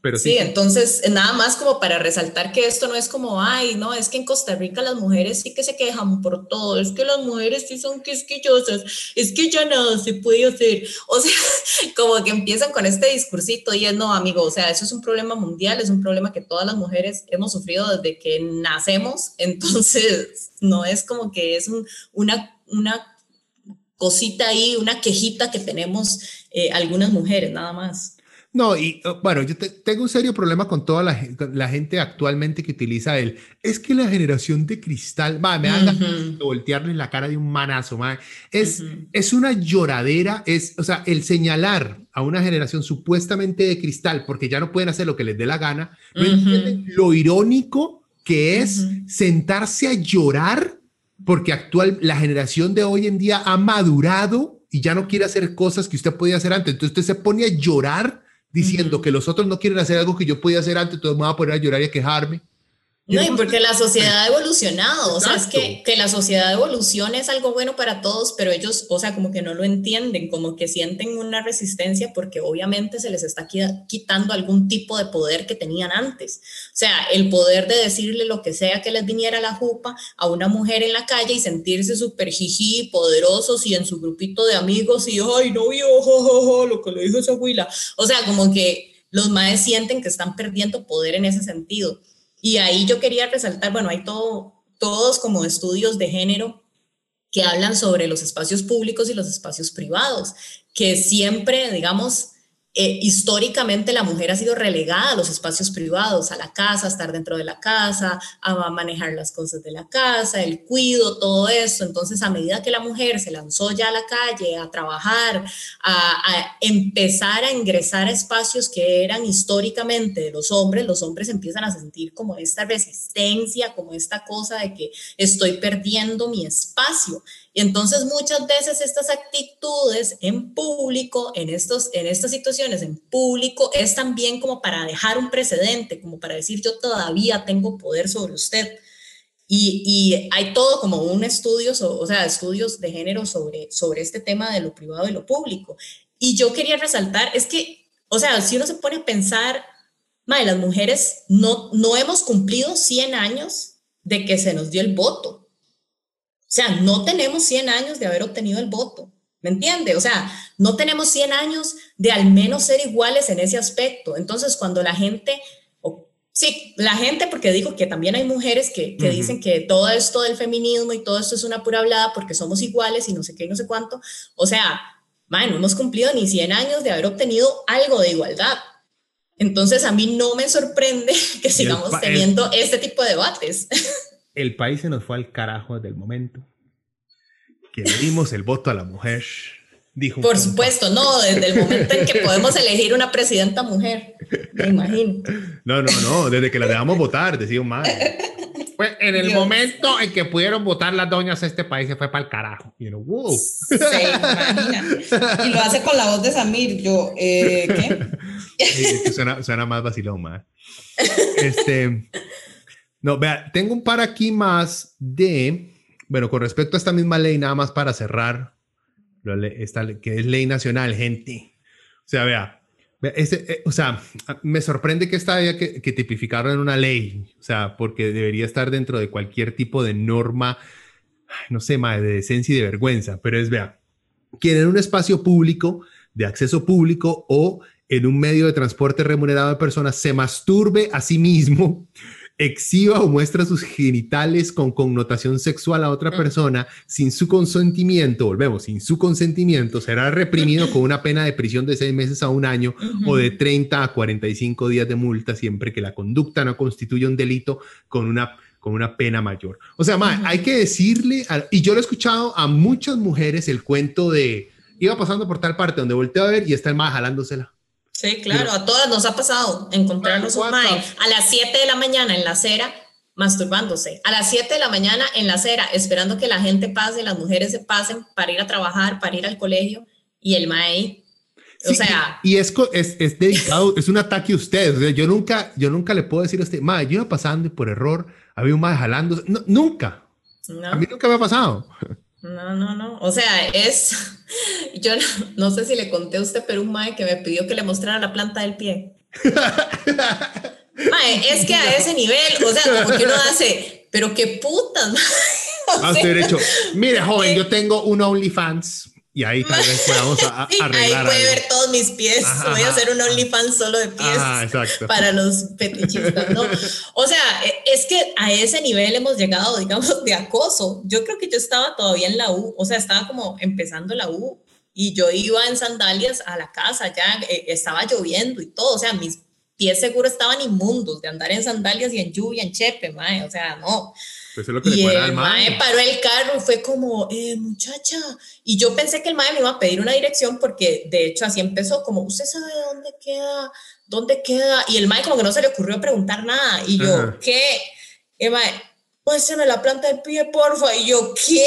Pero sí, entonces nada más como para resaltar que esto no es como, ay, no, es que en Costa Rica las mujeres sí que se quejan por todo, es que las mujeres sí son quisquillosas, es que ya nada se puede hacer. O sea, <laughs> como que empiezan con este discursito y es, no, amigo, o sea, eso es un problema mundial, es un problema que todas las mujeres hemos sufrido desde que nacemos, <laughs> entonces no es como que es una, una cosita ahí, una quejita que tenemos eh, algunas mujeres, nada más. No, y oh, bueno, yo tengo un serio problema con toda la, la, gente actualmente que utiliza él. Es que la generación de cristal, va, me haga voltearle la cara de un manazo, ma. Es, es una lloradera, es, o sea, el señalar a una generación supuestamente de cristal porque ya no pueden hacer lo que les dé la gana, no entienden lo irónico que es sentarse a llorar porque actual, la generación de hoy en día ha madurado y ya no quiere hacer cosas que usted podía hacer antes. Entonces usted se pone a llorar diciendo que los otros no quieren hacer algo que yo podía hacer antes, entonces me voy a poner a llorar y a quejarme. No, y porque la sociedad ha evolucionado, o sea, es que, que la sociedad evoluciona es algo bueno para todos, pero ellos, o sea, como que no lo entienden, como que sienten una resistencia porque obviamente se les está quitando algún tipo de poder que tenían antes. O sea, el poder de decirle lo que sea que les viniera la jupa a una mujer en la calle y sentirse súper jiji, poderosos y en su grupito de amigos y, ay, no, yo, lo que le dijo esa abuela. O sea, como que los maes sienten que están perdiendo poder en ese sentido. Y ahí yo quería resaltar, bueno, hay todo, todos como estudios de género que hablan sobre los espacios públicos y los espacios privados, que siempre, digamos, eh, históricamente la mujer ha sido relegada a los espacios privados, a la casa, a estar dentro de la casa, a manejar las cosas de la casa, el cuido, todo eso. Entonces, a medida que la mujer se lanzó ya a la calle a trabajar, a, empezar a ingresar a espacios que eran históricamente de los hombres, los hombres empiezan a sentir como esta resistencia, como esta cosa de que estoy perdiendo mi espacio. Y entonces muchas veces estas actitudes en público, en, estos, en estas situaciones en público, es también como para dejar un precedente, como para decir yo todavía tengo poder sobre usted. Y, y hay todo como un estudio, o sea, estudios de género sobre, sobre este tema de lo privado y lo público. Y yo quería resaltar, es que, o sea, si uno se pone a pensar, madre, las mujeres no, no hemos cumplido 100 años de que se nos dio el voto. O sea, no tenemos 100 años de haber obtenido el voto, ¿me entiende? O sea, no tenemos 100 años de al menos ser iguales en ese aspecto. Entonces, cuando la gente, sí, la gente, porque digo que también hay mujeres que, dicen que todo esto del feminismo y todo esto es una pura hablada porque somos iguales y no sé qué y no sé cuánto. O sea, man, no hemos cumplido ni 100 años de haber obtenido algo de igualdad. Entonces, a mí no me sorprende <laughs> que sigamos teniendo este tipo de debates. <laughs> el país se nos fue al carajo desde el momento que le dimos el voto a la mujer. Dijo. Por supuesto, no, desde el momento en que podemos elegir una presidenta mujer, me imagino. No, no, no, desde que la dejamos votar, decía madre. Pues en el momento en que pudieron votar las doñas, este país se fue para el carajo. Y wow. Se imagina. Y lo hace con la voz de Samir. Yo, eh, ¿qué? suena, suena, más vacilón. Este. No, vea, tengo un par aquí más de. Bueno, con respecto a esta misma ley, nada más para cerrar esta, que es ley nacional, gente. O sea, vea, eh, o sea, me sorprende que esta haya que, que en una ley, o sea, porque debería estar dentro de cualquier tipo de norma, no sé, más de decencia y de vergüenza, pero es, vea, quien en un espacio público, de acceso público o en un medio de transporte remunerado de personas se masturbe a sí mismo exhiba o muestra sus genitales con connotación sexual a otra persona sin su consentimiento, volvemos, sin su consentimiento, será reprimido con una pena de prisión de seis meses a un año o de 30 a 45 días de multa siempre que la conducta no constituya un delito con una con una pena mayor. O sea, hay que decirle, y yo lo he escuchado a muchas mujeres el cuento de, iba pasando por tal parte donde volteo a ver y está el más jalándosela. Sí, claro, a todas nos ha pasado encontrarnos un mae a las 7 de la mañana en la acera masturbándose, a las 7 de la mañana en la acera esperando que la gente pase, las mujeres se pasen para ir a trabajar, para ir al colegio y el mae o sea, y, es, es, es, dedicado, es un ataque a usted. Yo nunca, yo nunca le puedo decir a usted, mae, yo iba pasando y por error había un mae jalando. nunca. A mí nunca me ha pasado. No, no, no. O sea, es. <laughs> Yo no, sé si le conté a usted, pero un mae que me pidió que le mostrara la planta del pie. <laughs> mae, es que a ese nivel, o sea, como que uno hace, pero qué putas, <laughs> mae. derecho. Mire, joven, yo tengo un OnlyFans. Y ahí tal vez podamos <laughs> arreglar. Ahí puede ver todos mis pies. Voy a hacer un OnlyFans solo de pies para los fetichistas, ¿no? O sea, e, es que a ese nivel hemos llegado, digamos, de acoso. Yo creo que yo estaba todavía en la U, o sea, estaba como empezando la U y yo iba en sandalias a la casa, ya eh, estaba lloviendo y todo, o sea, mis pies seguro estaban inmundos de andar en sandalias y en lluvia, en chepe, mae, o sea, no. Pues es lo que y le el mae paró el carro y fue como, eh, muchacha. Y yo pensé que el mae me iba a pedir una dirección porque de hecho así empezó, como, ¿usted sabe dónde queda? ¿Dónde queda? Y el mae como que no se le ocurrió preguntar nada. Y yo, ¿qué? Y el mae, muéstrame la planta del pie, porfa. Y yo, ¿qué?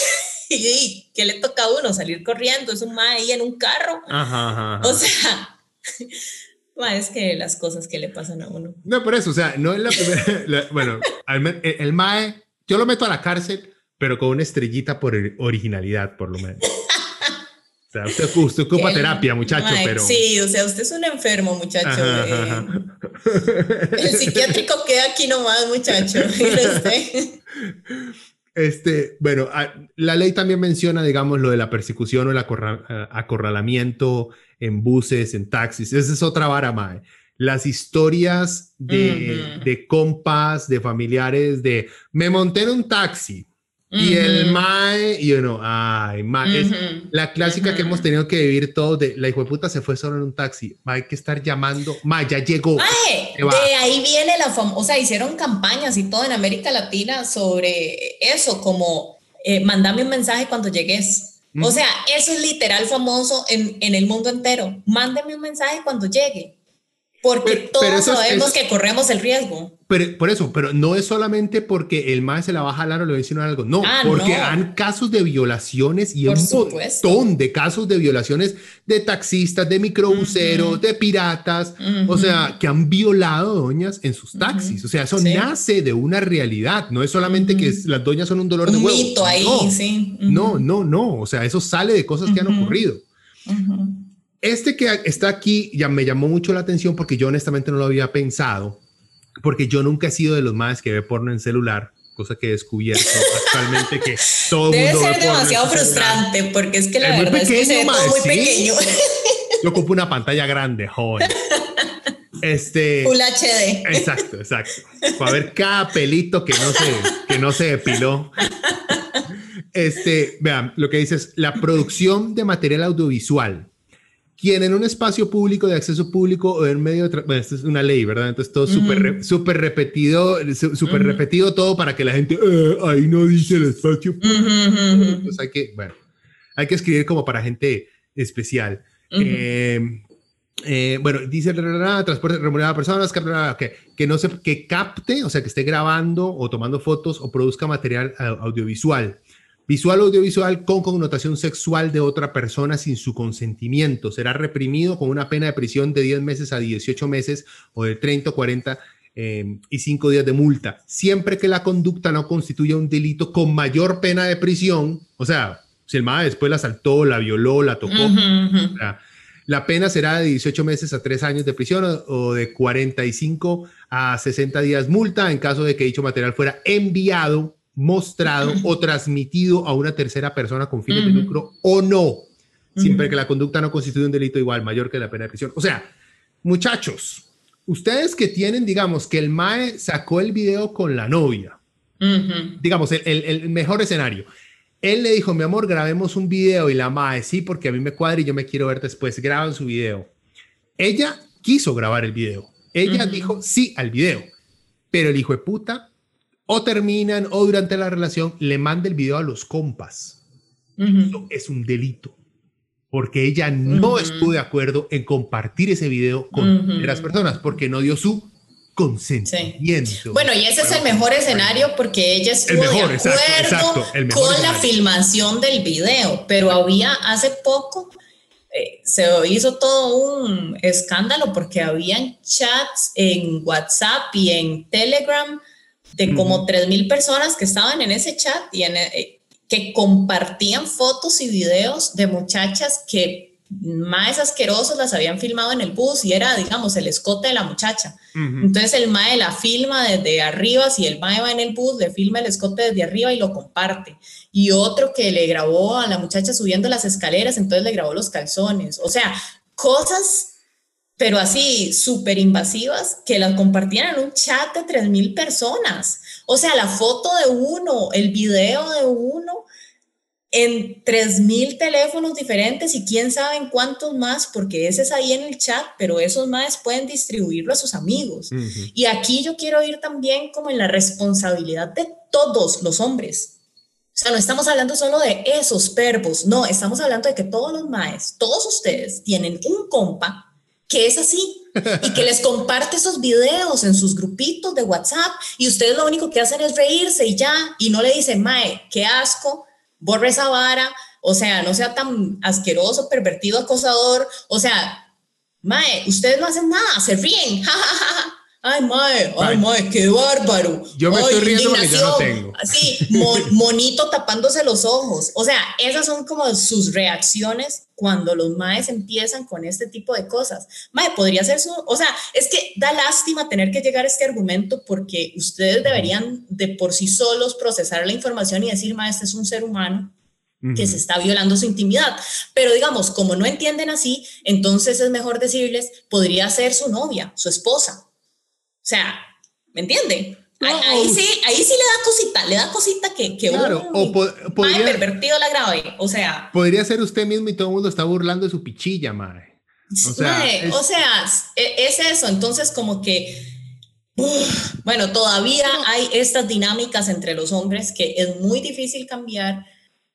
<laughs> y ¿qué le toca a uno? Salir corriendo, es un mae ahí en un carro. Ajá, O sea... es que las cosas que le pasan a uno. No, por eso, o sea, no es la primera. <laughs> bueno, el, MAE, yo lo meto a la cárcel, pero con una estrellita por originalidad, por lo menos. O sea, usted, ocupa terapia, muchacho, pero. Sí, o sea, usted es un enfermo, muchacho. El psiquiátrico queda aquí nomás, muchacho. <laughs> Este, bueno, la ley también menciona, digamos, lo de la persecución o el acorralamiento en buses, en taxis. Esa es otra vara, mae. Las historias de, de compas, de familiares, de me monté en un taxi, y el mae, y uno, ay, mae, es la clásica que hemos tenido que vivir todos de la hijo de puta se fue solo en un taxi. Mae, hay que estar llamando, mae, ya llegó. de ahí viene la fama, o sea, hicieron campañas y todo en América Latina sobre eso, como eh, mandame un mensaje cuando llegues. O sea, eso es literal famoso en, en el mundo entero. Mándeme un mensaje cuando llegue. Porque todos sabemos que corremos el riesgo. Pero, por eso, pero no es solamente porque el MAE se la va a jalar o le va a decir algo. No, ah, porque han casos de violaciones y un montón de casos de violaciones de taxistas, de microbuseros, de piratas, o sea, que han violado doñas en sus taxis. O sea, eso nace de una realidad. No es solamente que las doñas son un dolor de huevo. Mito ahí, no, sí. No, no, no. O sea, eso sale de cosas que han ocurrido. Este que está aquí ya me llamó mucho la atención porque yo honestamente no lo había pensado, porque yo nunca he sido de los más que ve porno en celular, cosa que he descubierto <laughs> actualmente que todo Debe mundo ser demasiado frustrante porque es que la verdad es que se ve todo muy pequeño. <laughs> Yo ocupo una pantalla grande, joven. Este Full HD. Exacto, exacto. Para ver cada pelito que no se que no se depiló. Este, vean, lo que dices, la producción de material audiovisual quien en un espacio público de acceso público o en medio de... Bueno, esto es una ley, ¿verdad? Entonces todo súper súper repetido, súper repetido todo para que la gente, eh, ahí no dice el espacio público. Entonces hay que, bueno, hay que escribir como para gente especial. eh, eh, bueno, dice transporte remunerado a personas que, que no se que capte, o sea, que esté grabando o tomando fotos o produzca material audiovisual. Visual o audiovisual con connotación sexual de otra persona sin su consentimiento. Será reprimido con una pena de prisión de 10 meses a 18 meses o de 30 o 40 eh, y 5 días de multa, siempre que la conducta no constituya un delito con mayor pena de prisión. O sea, si el MAE después la asaltó, la violó, la tocó. La pena será de 18 meses a 3 años de prisión o, de 45 a 60 días multa en caso de que dicho material fuera enviado, mostrado o transmitido a una tercera persona con fines de lucro o no, siempre que la conducta no constituya un delito igual mayor que la pena de prisión. O sea, muchachos, ustedes que tienen, digamos, que el MAE sacó el video con la novia, digamos, el, el mejor escenario él le dijo, mi amor, grabemos un video y la madre, sí, porque a mí me cuadra y yo me quiero ver después, graban su video. Ella quiso grabar el video. Ella dijo sí al video, pero el hijo de puta o terminan o durante la relación le manda el video a los compas. Eso es un delito, porque ella no estuvo de acuerdo en compartir ese video con las personas, porque no dio su consentimiento. Bueno, y ese es el mejor escenario porque ella estuvo de acuerdo con la filmación del video, pero había hace poco eh, se hizo todo un escándalo porque habían chats en WhatsApp y en Telegram de como 3.000 personas que estaban en ese chat y eh, que compartían fotos y videos de muchachas que más asquerosos las habían filmado en el bus y era, digamos, el escote de la muchacha. Entonces el mae la filma desde arriba, si el mae va en el bus, le filma el escote desde arriba y lo comparte. Y otro que le grabó a la muchacha subiendo las escaleras, entonces le grabó los calzones. O sea, cosas, pero así súper invasivas, que las compartían en un chat de 3.000 personas. O sea, la foto de uno, el video de uno en 3.000 teléfonos diferentes y quién sabe en cuántos más, porque ese es ahí en el chat, pero esos más pueden distribuirlo a sus amigos. Y aquí yo quiero ir también como en la responsabilidad de todos los hombres. O sea, no estamos hablando solo de esos verbos, no, estamos hablando de que todos los maes, todos ustedes tienen un compa que es así y que les comparte esos videos en sus grupitos de WhatsApp y ustedes lo único que hacen es reírse y ya, y no le dicen, mae, qué asco, borre esa vara, o sea, no sea tan asqueroso, pervertido, acosador, o sea, mae, ustedes no hacen nada, se ríen, <laughs> Ay, mae, ay, mae, qué bárbaro. Yo me estoy riendo porque yo no tengo. Así, <laughs> monito tapándose los ojos. O sea, esas son como sus reacciones cuando los maes empiezan con este tipo de cosas. Mae, podría ser su, o sea, es que da lástima tener que llegar a este argumento porque ustedes deberían de por sí solos procesar la información y decir, mae, este es un ser humano que se está violando su intimidad. Pero digamos, como no entienden así, entonces es mejor decirles, podría ser su novia, su esposa, sea, ¿me entiende? ahí, sí, ahí sí le da cosita, le da cosita que, que claro, o podría, pervertido la grave, o sea. Podría ser usted mismo y todo el mundo está burlando de su pichilla, madre. O sea, es, o sea, e, es eso, entonces como que, bueno, todavía hay estas dinámicas entre los hombres que es muy difícil cambiar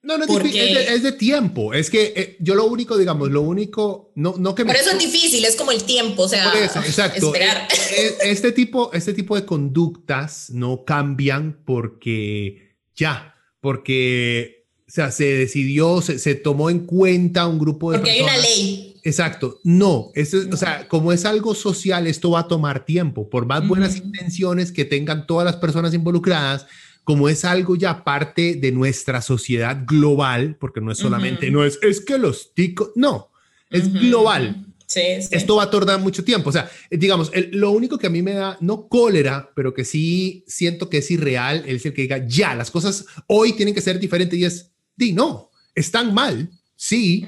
no, no es, difícil, es, de, tiempo. Es que eh, yo lo único, digamos, lo único, no, no que Por eso es difícil, es como el tiempo, o sea, exacto. Esperar. Eh, eh, este, tipo, este tipo de conductas no cambian porque ya, porque o sea, se decidió, se, se tomó en cuenta un grupo de Porque hay una ley. Exacto. No, es, o sea, como es algo social, esto va a tomar tiempo. Por más buenas intenciones que tengan todas las personas involucradas, como es algo ya parte de nuestra sociedad global, porque no es solamente, no es, es que los ticos, no, es global. Sí, Esto va a tardar mucho tiempo. O sea, digamos, lo único que a mí me da, no cólera, pero que sí siento que es irreal, es el que diga, ya, las cosas hoy tienen que ser diferentes y es, di, no, están mal, sí,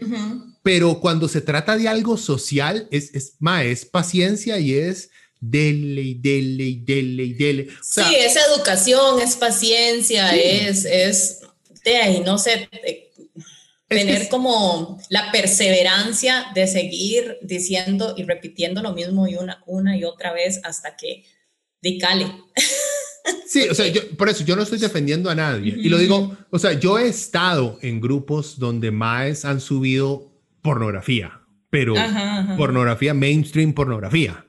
pero cuando se trata de algo social, es, es, más, es paciencia y es dele y dele y dele y dele. sí, es educación, es paciencia, es, es de ahí, no sé, tener como la perseverancia de seguir diciendo y repitiendo lo mismo y una, una y otra vez hasta que dicale. <laughs> Sí, o sea, yo, por eso yo no estoy defendiendo a nadie. Y lo digo, o sea, yo he estado en grupos donde más han subido pornografía, pero pornografía, mainstream pornografía.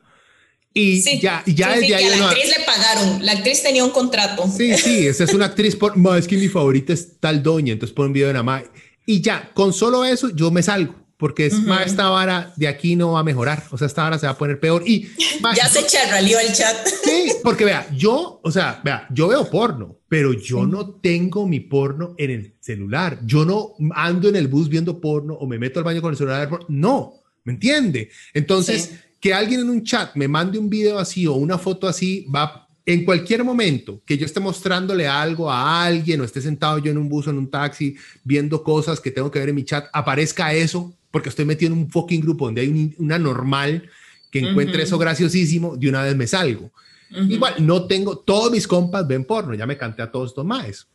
Y ya, ya desde ahí. A la actriz le pagaron, la actriz tenía un contrato. Sí, sí, esa es una actriz, por, es que mi favorita es tal doña, entonces pon un video de la madre. Y ya, con solo eso yo me salgo porque es más esta vara de aquí no va a mejorar, o sea, esta vara se va a poner peor y ya se charralió el chat. Sí, <laughs> porque vea, yo, o sea, vea, yo veo porno, pero yo no tengo mi porno en el celular. Yo no ando en el bus viendo porno o me meto al baño con el celular. No, ¿me entiende? Entonces, que alguien en un chat me mande un video así o una foto así va en cualquier momento que yo esté mostrándole algo a alguien o esté sentado yo en un bus o en un taxi viendo cosas que tengo que ver en mi chat, aparezca eso porque estoy metido en un fucking grupo donde hay una normal que encuentre eso graciosísimo, de una vez me salgo. Igual, no tengo, todos mis compas ven porno, ya me canté a todos estos más.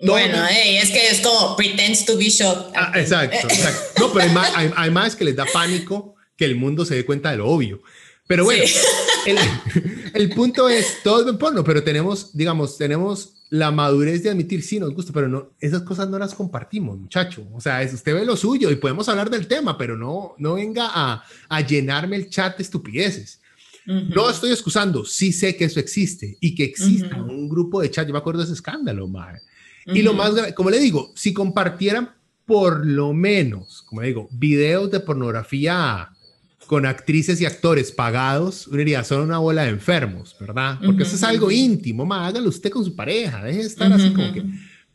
Bueno, es que es como pretends to be shot. Ah, exacto, exacto. No, pero hay más, que les da pánico que el mundo se dé cuenta de lo obvio. Pero bueno, el, el, punto es, todos ven porno, pero tenemos, digamos, tenemos la madurez de admitir, sí, nos gusta, pero no, esas cosas no las compartimos, muchacho. O sea, es, usted ve lo suyo y podemos hablar del tema, pero no, no venga a, a llenarme el chat de estupideces. No estoy excusando, sí sé que eso existe y que exista un grupo de chat. Yo me acuerdo de ese escándalo, madre. Y lo más, como le digo, si compartieran por lo menos, como le digo, videos de pornografía con actrices y actores pagados, uno diría, son una bola de enfermos, ¿verdad? Porque eso es algo íntimo, más hágalo usted con su pareja, deje de estar así como que...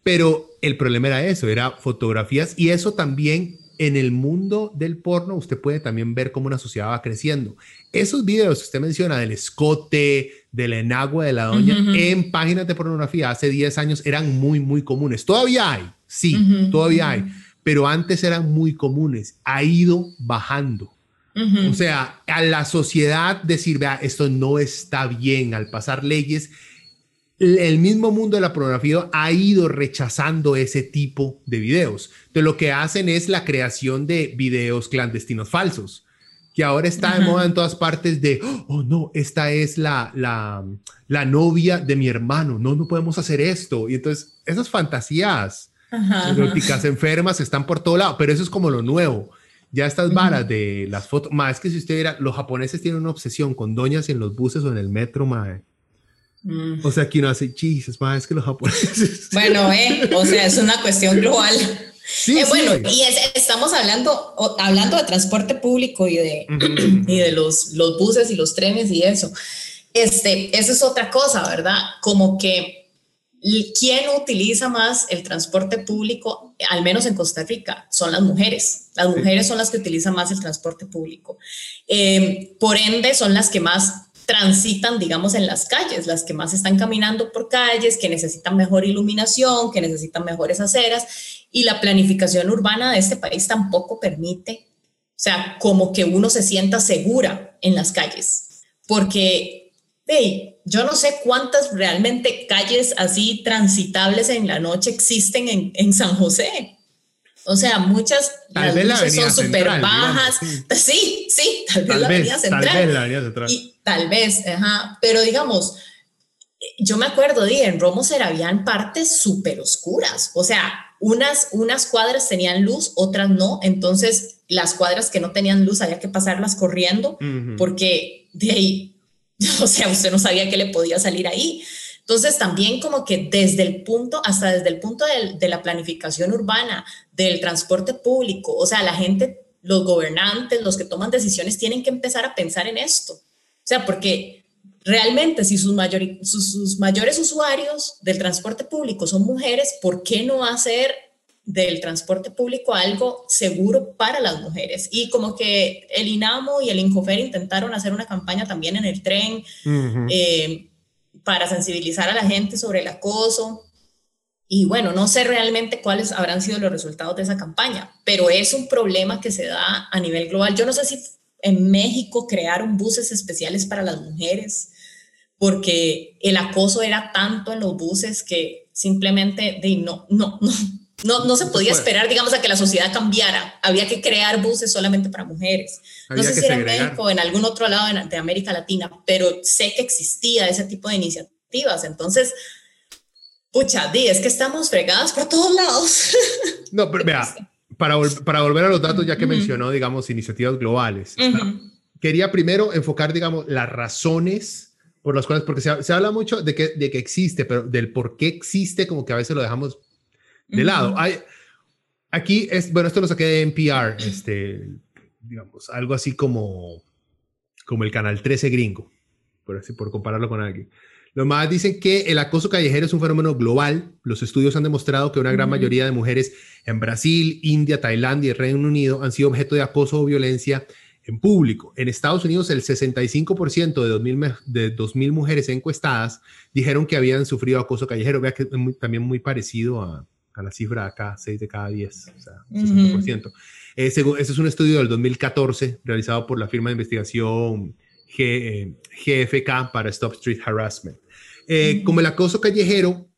Pero el problema era eso, era fotografías y eso también en el mundo del porno usted puede también ver cómo una sociedad va creciendo. Esos videos que usted menciona del escote, del enagua de la doña, en páginas de pornografía hace 10 años eran muy, muy comunes. Todavía hay, sí, todavía hay, pero antes eran muy comunes. Ha ido bajando. O sea, a la sociedad decir, vea, esto no está bien, al pasar leyes, el mismo mundo de la pornografía ha ido rechazando ese tipo de videos. Entonces, lo que hacen es la creación de videos clandestinos falsos, que ahora está de moda en todas partes de, oh no, esta es la, la, la, novia de mi hermano, no, no podemos hacer esto. Y entonces, esas fantasías eróticas enfermas están por todo lado, pero eso es como lo nuevo ya estas varas de las fotos, más que si usted viera, los japoneses tienen una obsesión con doñas en los buses o en el metro, mae. Mm. O sea, aquí no hace chistes, más es que los japoneses. <laughs> Bueno, eh, o sea, es una cuestión global. Sí, eh, bueno, y estamos hablando, hablando de transporte público y de, y de los, los buses y los trenes y eso. Este, eso es otra cosa, ¿verdad? Como que ¿Quién utiliza más el transporte público, al menos en Costa Rica? Son las mujeres. Las mujeres son las que utilizan más el transporte público. Eh, por ende, son las que más transitan, digamos, en las calles, las que más están caminando por calles, que necesitan mejor iluminación, que necesitan mejores aceras. Y la planificación urbana de este país tampoco permite, o sea, como que uno se sienta segura en las calles. Porque, hey, yo no sé cuántas realmente calles así transitables en la noche existen en, en San José. O sea, muchas tal las luces son súper bajas. sí. sí. tal vez la avenida central. Tal vez la avenida central. Y, tal vez, ajá. Pero digamos, yo me acuerdo de en Romo habían partes súper oscuras. O sea, unas, unas cuadras tenían luz, otras no. Entonces, las cuadras que no tenían luz había que pasarlas corriendo porque de ahí <laughs> O sea, usted no sabía que le podía salir ahí. Entonces, también como que desde el punto, hasta desde el punto de, la planificación urbana, del transporte público, o sea, la gente, los gobernantes, los que toman decisiones, tienen que empezar a pensar en esto. O sea, porque realmente si sus, mayores usuarios del transporte público son mujeres, ¿por qué no hacer del transporte público algo seguro para las mujeres. Y como que el INAMO y el INCOFER intentaron hacer una campaña también en el tren eh, para sensibilizar a la gente sobre el acoso. Y bueno, no sé realmente cuáles habrán sido los resultados de esa campaña, pero es un problema que se da a nivel global. Yo no sé si en México crearon buses especiales para las mujeres, porque el acoso era tanto en los buses que simplemente de, no, no, no, no, no se podía esperar, digamos, a que la sociedad cambiara. Había que crear buses solamente para mujeres. no sé si era en México o en algún otro lado de, América Latina, pero sé que existía ese tipo de iniciativas. Entonces, pucha, di, es que estamos fregadas por todos lados. <laughs> No, pero vea, <laughs> para, para volver a los datos, ya que mencionó, digamos, iniciativas globales, quería primero enfocar, digamos, las razones por las cuales, porque se, habla mucho de que, de que existe, pero del por qué existe, como que a veces lo dejamos de lado. Hay, aquí es, bueno, esto lo saqué de NPR, este, digamos, algo así como, como el canal 13 gringo, por, así, por compararlo con alguien. Los más dicen que el acoso callejero es un fenómeno global. Los estudios han demostrado que una gran mayoría de mujeres en Brasil, India, Tailandia y Reino Unido han sido objeto de acoso o violencia en público. En Estados Unidos, el 65% de 2.000, de mujeres encuestadas dijeron que habían sufrido acoso callejero. Vea que es también muy parecido a, la cifra acá, 6 de cada 10, o sea, 60%. ese, es un estudio del 2014 realizado por la firma de investigación GFK eh, para Stop Street Harassment. Eh, como el acoso callejero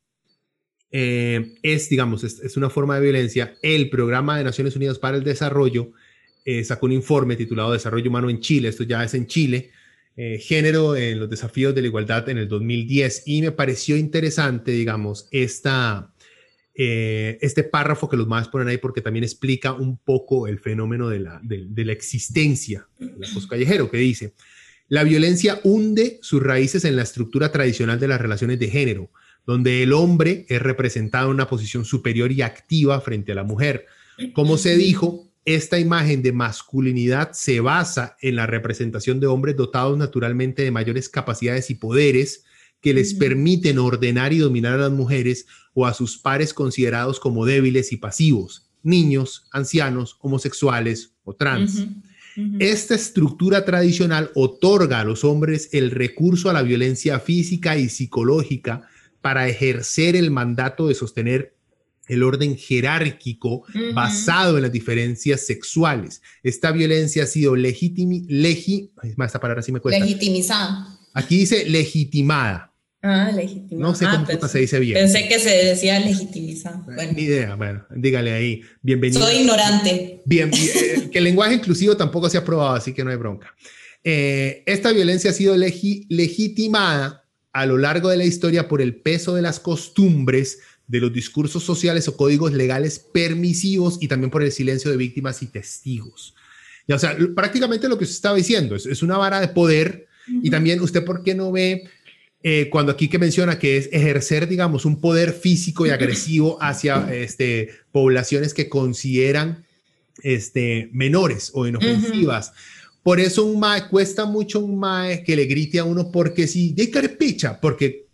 eh, es, digamos, es, una forma de violencia, el Programa de Naciones Unidas para el Desarrollo sacó un informe titulado Desarrollo Humano en Chile, esto ya es en Chile, género en los desafíos de la igualdad en el 2010, y me pareció interesante, digamos, esta, este párrafo que los más ponen ahí porque también explica un poco el fenómeno de la, de la existencia del acoso callejero, que dice, la violencia hunde sus raíces en la estructura tradicional de las relaciones de género, donde el hombre es representado en una posición superior y activa frente a la mujer. Como se dijo, esta imagen de masculinidad se basa en la representación de hombres dotados naturalmente de mayores capacidades y poderes que les permiten ordenar y dominar a las mujeres o a sus pares considerados como débiles y pasivos, niños, ancianos, homosexuales o trans. Esta estructura tradicional otorga a los hombres el recurso a la violencia física y psicológica para ejercer el mandato de sostener el orden jerárquico basado en las diferencias sexuales. Esta violencia ha sido legitimi, legi, esta palabra sí me cuesta. legitimizada. Aquí dice legitimada. Ah, legitimada. No sé cómo ah, se dice bien. Pensé que se decía legitimizada. Bueno. Ni idea, bueno, dígale ahí, bienvenido. Soy ignorante. Bien, eh, <laughs> que el lenguaje inclusivo tampoco se ha aprobado, así que no hay bronca. Eh, esta violencia ha sido legitimada a lo largo de la historia por el peso de las costumbres, de los discursos sociales o códigos legales permisivos y también por el silencio de víctimas y testigos. Ya, o sea, prácticamente lo que usted estaba diciendo es, es una vara de poder y también usted, ¿por qué no ve eh, cuando aquí que menciona que es ejercer, digamos, un poder físico y agresivo <laughs> hacia este, poblaciones que consideran este, menores o inofensivas. Por eso un mae cuesta mucho un mae que le grite a uno porque si de picha, porque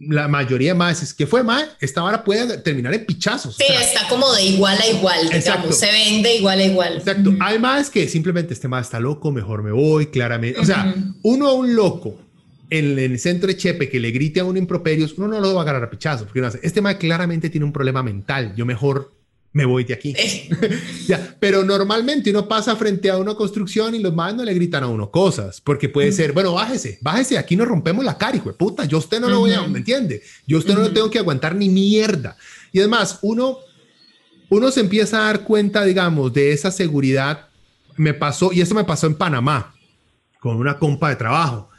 la mayoría más es que fue mae, esta vara puede terminar en pichazos. Sí, está como de igual a igual, digamos, se vende igual a igual. Exacto. Hay más que simplemente este mae está loco, mejor me voy, claramente. O sea, uno a un loco en, el centro de Chepe que le grite a un improperios, uno no lo va a agarrar a pichazos, porque uno este mae claramente tiene un problema mental, yo mejor me voy de aquí. <laughs> ya, pero normalmente uno pasa frente a una construcción y los más no le gritan a uno cosas, porque puede ser, bueno, bájese, bájese, aquí nos rompemos la cara, hijo de puta, yo usted no lo voy a, ¿me entiende? Yo usted no lo tengo que aguantar ni mierda. Y además, uno, uno se empieza a dar cuenta, digamos, de esa seguridad. Me pasó, y esto me pasó en Panamá, con una compa de trabajo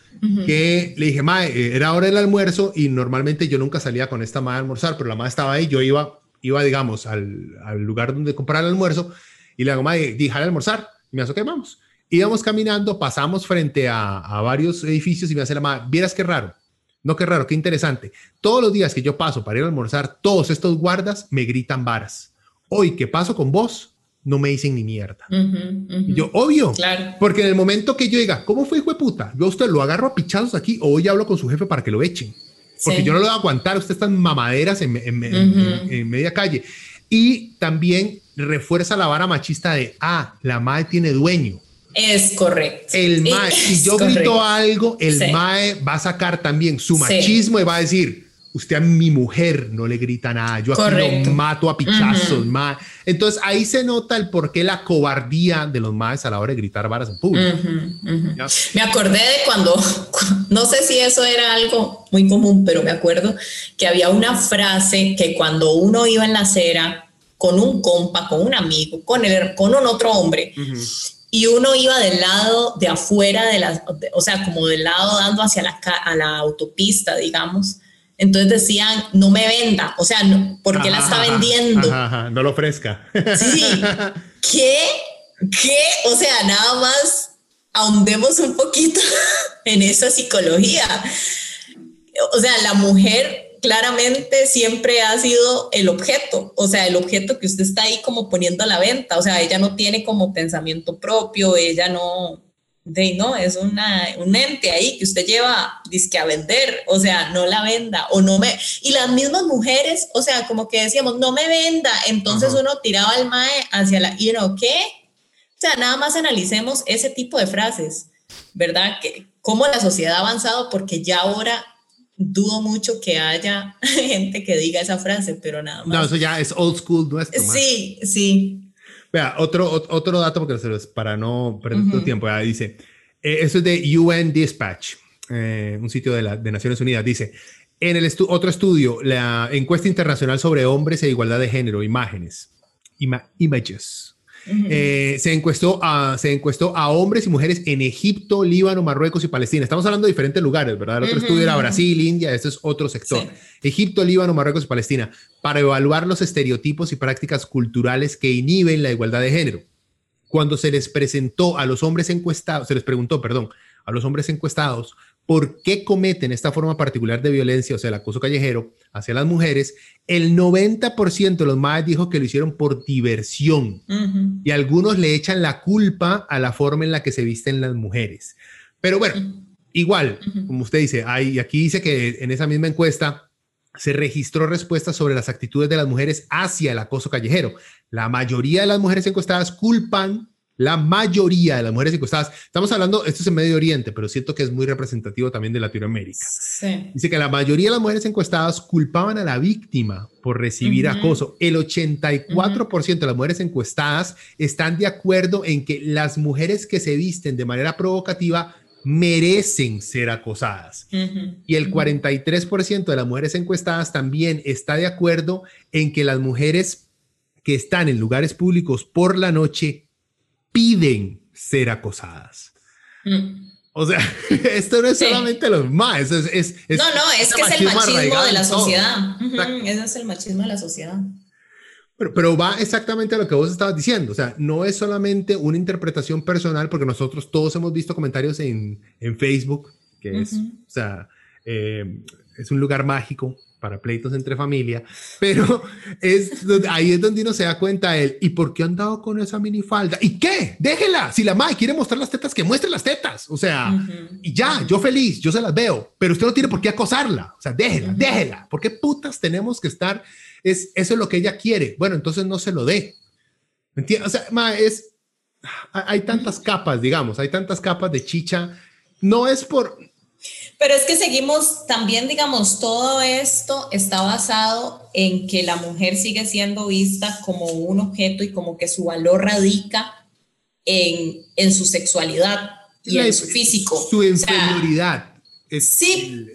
que le dije, mae, eh, era hora del almuerzo y normalmente yo nunca salía con esta madre a almorzar, pero la madre estaba ahí, yo iba, iba digamos, al, al lugar donde comprar el almuerzo y hago, mae, dije, al almorzar. Y me hace, ok, vamos. Íbamos caminando, pasamos frente a, a varios edificios y me hace la madre, vieras qué raro. No, qué raro, qué interesante. Todos los días que yo paso para ir a almorzar, todos estos guardas me gritan varas. Hoy que paso con vos, no me dicen ni mierda. Yo, obvio, claro. porque en el momento que yo diga, ¿cómo fue hijo de puta? Yo a usted lo agarro a pichados aquí o hoy hablo con su jefe para que lo echen. Porque yo no lo voy a aguantar, usted está en mamaderas en, en, media calle. Y también refuerza la vara machista de, ah, la madre tiene dueño. Es correcto. El <laughs> mae, si yo grito algo, el mae va a sacar también su machismo y va a decir, usted a mi mujer no le grita nada, yo aquí lo mato a pichazos, Entonces ahí se nota el por qué la cobardía de los maes a la hora de gritar varas en público. Me acordé de cuando, <laughs> no sé si eso era algo muy común, pero me acuerdo que había una frase que cuando uno iba en la acera con un compa, con un amigo, con, el, con un otro hombre, y uno iba del lado de afuera de la, o sea, como del lado dando hacia la, a la autopista, digamos. Entonces decían, no me venda, o sea, no, ¿por qué la está vendiendo? no lo ofrezca. Sí, <laughs> ¿qué? ¿Qué? O sea, nada más ahondemos un poquito <laughs> en esa psicología. O sea, la mujer claramente siempre ha sido el objeto, o sea, el objeto que usted está ahí como poniendo a la venta, o sea, ella no tiene como pensamiento propio, ella no, de no, es una, un ente ahí que usted lleva disque a vender, o sea, no la venda o no me, y las mismas mujeres, o sea, como que decíamos, no me venda, entonces uno tiraba al mae hacia la, y no, ¿qué? O sea, nada más analicemos ese tipo de frases, ¿verdad? Que cómo la sociedad ha avanzado porque ya ahora dudo mucho que haya <laughs> gente que diga esa frase, pero nada más. No, eso ya es old school nuestro. Sí, sí. Vea, otro, otro dato, porque para no perder tu tiempo, dice, eh, eso es de UN Dispatch, eh, un sitio de, la, de, Naciones Unidas, dice, en el otro estudio, la encuesta internacional sobre hombres e igualdad de género, imágenes, images, eh, se, encuestó a, se encuestó a hombres y mujeres en Egipto, Líbano, Marruecos y Palestina. Estamos hablando de diferentes lugares, ¿verdad? El otro estudio era Brasil, India, este es otro sector. Egipto, Líbano, Marruecos y Palestina, para evaluar los estereotipos y prácticas culturales que inhiben la igualdad de género. Cuando se les presentó a los hombres encuestados, se les preguntó, perdón, a los hombres encuestados por qué cometen esta forma particular de violencia, o sea, el acoso callejero hacia las mujeres, el 90% de los más dijo que lo hicieron por diversión y algunos le echan la culpa a la forma en la que se visten las mujeres. Pero bueno, igual, como usted dice, hay, aquí dice que en esa misma encuesta se registró respuestas sobre las actitudes de las mujeres hacia el acoso callejero. La mayoría de las mujeres encuestadas culpan la mayoría de las mujeres encuestadas, estamos hablando, esto es en Medio Oriente, pero siento que es muy representativo también de Latinoamérica. Dice que la mayoría de las mujeres encuestadas culpaban a la víctima por recibir acoso. El 84% de las mujeres encuestadas están de acuerdo en que las mujeres que se visten de manera provocativa merecen ser acosadas. Y el 43% de las mujeres encuestadas también está de acuerdo en que las mujeres que están en lugares públicos por la noche piden ser acosadas. Mm. O sea, <laughs> esto no es solamente los más, es, es, No, no, es que es el machismo de la sociedad. Ese es el machismo de la sociedad. Pero, pero, va exactamente a lo que vos estabas diciendo. O sea, no es solamente una interpretación personal, porque nosotros todos hemos visto comentarios en, en Facebook, que es, o sea, eh, es un lugar mágico para pleitos entre familia, pero es ahí es donde uno se da cuenta él, ¿y por qué han dado con esa minifalda? ¿Y qué? Déjela, si la madre quiere mostrar las tetas, que muestre las tetas, o sea, y ya, yo feliz, yo se las veo, pero usted no tiene por qué acosarla, o sea, déjela, déjela, ¿por qué putas tenemos que estar? Es, eso es lo que ella quiere, bueno, entonces no se lo dé, ¿entiendes? O sea, ma, es, hay tantas capas, digamos, hay tantas capas de chicha, no es por, pero es que seguimos también, digamos, todo esto está basado en que la mujer sigue siendo vista como un objeto y como que su valor radica en, en su sexualidad y en su físico. Su inferioridad. sí,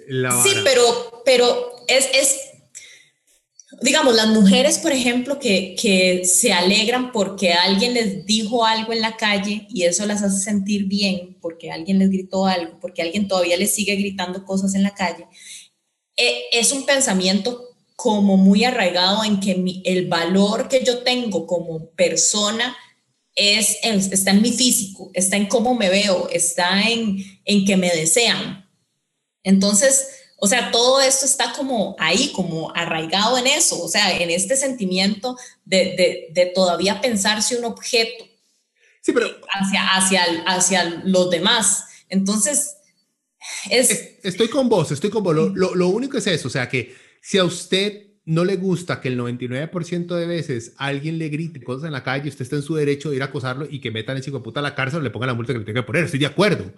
sí, pero, pero es, es digamos, las mujeres, por ejemplo, que, que, se alegran porque alguien les dijo algo en la calle y eso las hace sentir bien, porque alguien les gritó algo, porque alguien todavía les sigue gritando cosas en la calle, eh, es un pensamiento como muy arraigado en que el valor que yo tengo como persona es, está en mi físico, está en cómo me veo, está en, en que me desean. Entonces, o sea, todo esto está como ahí, como arraigado en eso, o sea, en este sentimiento de, de, todavía pensarse un objeto sí, pero, hacia, hacia, hacia los demás. Entonces, es... Estoy con vos, estoy con vos. Lo, lo, único es eso, o sea, que si a usted no le gusta que el 99% de veces alguien le grite cosas en la calle, usted está en su derecho de ir a acosarlo y que metan ese hijo de puta a la cárcel o le pongan la multa que le tenga que poner. Estoy de acuerdo.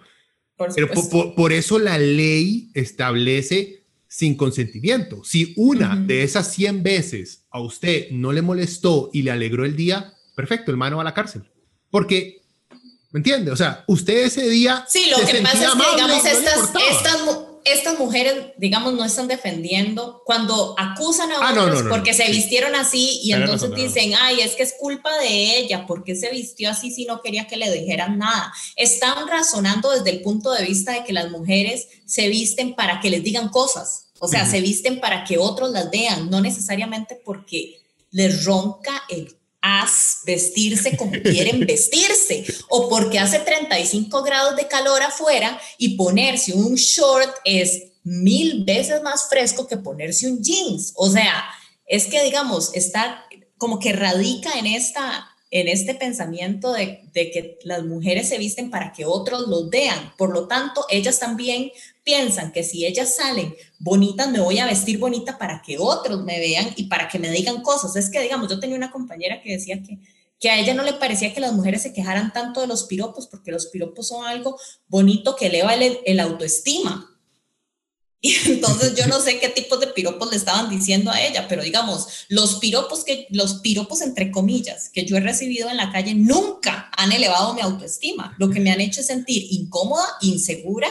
Pero por, eso la ley establece sin consentimiento. Si una de esas 100 veces a usted no le molestó y le alegró el día, perfecto, el mano va a la cárcel. Porque, ¿me entiende? O sea, usted ese día. Sí, lo que pasa es que, digamos, estas, estas, estas mujeres, digamos, no están defendiendo cuando acusan a ah, otros porque se vistieron así y entonces dicen, ay, es que es culpa de ella, porque se vistió así si no quería que le dijeran nada. Están razonando desde el punto de vista de que las mujeres se visten para que les digan cosas, o sea, se visten para que otros las vean, no necesariamente porque les ronca el as vestirse como quieren vestirse o porque hace 35 grados de calor afuera y ponerse un short es mil veces más fresco que ponerse un jeans. O sea, es que digamos, está como que radica en esta en este pensamiento de, de, que las mujeres se visten para que otros los vean. Por lo tanto, ellas también piensan que si ellas salen bonitas, me voy a vestir bonita para que otros me vean y para que me digan cosas. Es que, digamos, yo tenía una compañera que decía que, que a ella no le parecía que las mujeres se quejaran tanto de los piropos, porque los piropos son algo bonito que eleva el, el autoestima. <laughs> Y entonces yo no sé qué tipos de piropos le estaban diciendo a ella, pero digamos, los piropos que los piropos entre comillas que yo he recibido en la calle nunca han elevado mi autoestima. Lo que me han hecho es sentir incómoda, insegura,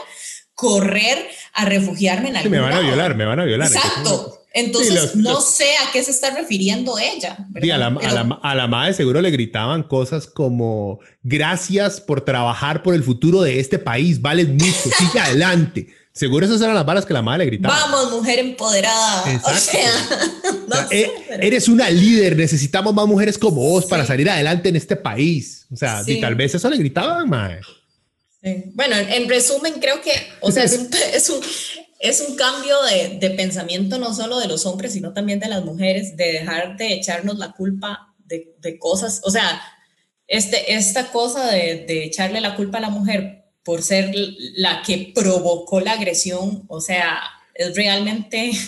correr a refugiarme en algún Me van a violar, me van a violar. Exacto. Entonces, no sé a qué se está refiriendo ella. a, la, a, la, madre seguro le gritaban cosas como, gracias por trabajar por el futuro de este país, vales mucho, sigue <laughs> adelante. Seguro esas eran las balas que la madre le gritaba. Vamos, mujer empoderada. O sea, <laughs> eh, eres una líder, necesitamos más mujeres como vos para salir adelante en este país. O sea, y tal vez eso le gritaban, madre. Bueno, en resumen, creo que, o sea, es un, <laughs> es un, es un cambio de, de, pensamiento no solo de los hombres, sino también de las mujeres, de dejar de echarnos la culpa de, de cosas, o sea, este, esta cosa de, de echarle la culpa a la mujer por ser la que provocó la agresión, o sea, es realmente... <laughs>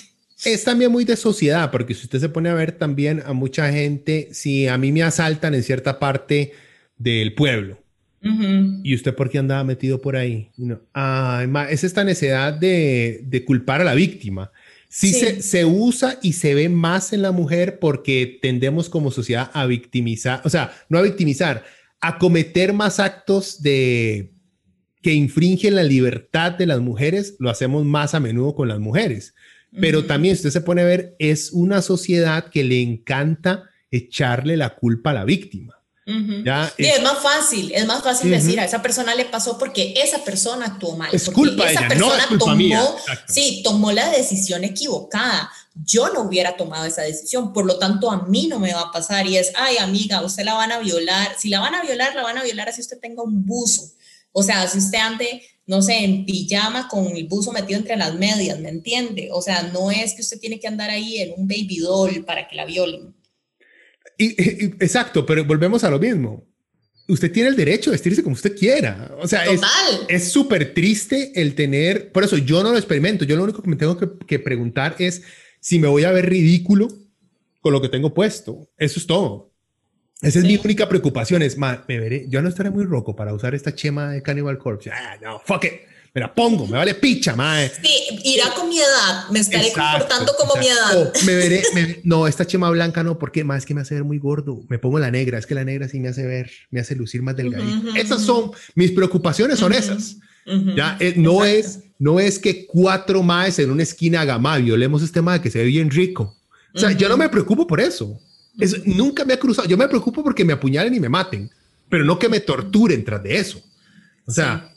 Es también muy de sociedad, porque si usted se pone a ver también a mucha gente, si a mí me asaltan en cierta parte del pueblo, ¿y usted por qué andaba metido por ahí? No. es esta necesidad de, de, culpar a la víctima. Sí, Se, se, usa y se ve más en la mujer porque tendemos como sociedad a victimizar, o sea, no a victimizar, a cometer más actos de que infringen la libertad de las mujeres, lo hacemos más a menudo con las mujeres. Pero también, si usted se pone a ver, es una sociedad que le encanta echarle la culpa a la víctima. ¿Ya? es, más fácil, es más fácil decir a esa persona le pasó porque esa persona actuó mal. Es culpa de esa ella, no es culpa tomó, mía. Sí, tomó la decisión equivocada. Yo no hubiera tomado esa decisión, por lo tanto a mí no me va a pasar y es, ay amiga, usted la van a violar. Si la van a violar, la van a violar así usted tenga un buzo o sea, si usted ande, no sé, en pijama con el buzo metido entre las medias, ¿me entiende? O sea, no es que usted tiene que andar ahí en un baby doll para que la violen. Y, exacto, pero volvemos a lo mismo. Usted tiene el derecho de vestirse como usted quiera. O sea, es súper triste el tener, por eso yo no lo experimento. Yo lo único que me tengo que, que preguntar es si me voy a ver ridículo con lo que tengo puesto. Eso es todo. Esa es mi única preocupación, es, más, me veré, yo no estaré muy roco para usar esta chema de Cannibal Corpse. Ah, no, fuck it. Me la pongo, me vale picha, mae. Sí, irá con mi edad, me estaré comportando como mi edad. me veré, no, esta chema blanca no, porque más es que me hace ver muy gordo. Me pongo la negra, es que la negra sí me hace ver, me hace lucir más delgadito. esas son, mis preocupaciones son esas. Ya, eh, no es, no es que cuatro maes en una esquina haga, ma, violemos este mae que se ve bien rico. O sea, yo no me preocupo por eso. Eso nunca me ha cruzado. Yo me preocupo porque me apuñalen y me maten, pero no que me torturen tras de eso. O sea,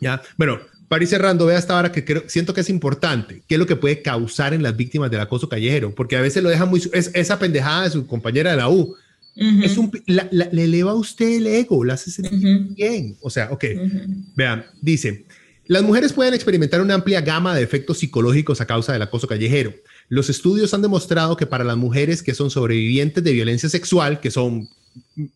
ya. Bueno, para ir cerrando, vea hasta ahora que creo, siento que es importante. ¿Qué es lo que puede causar en las víctimas del acoso callejero? Porque a veces lo deja muy. Es, esa pendejada de su compañera de la U. es un, le eleva a usted el ego, la hace sentir bien. O sea, ok. Vean, dice. Las mujeres pueden experimentar una amplia gama de efectos psicológicos a causa del acoso callejero. Los estudios han demostrado que para las mujeres que son sobrevivientes de violencia sexual, que son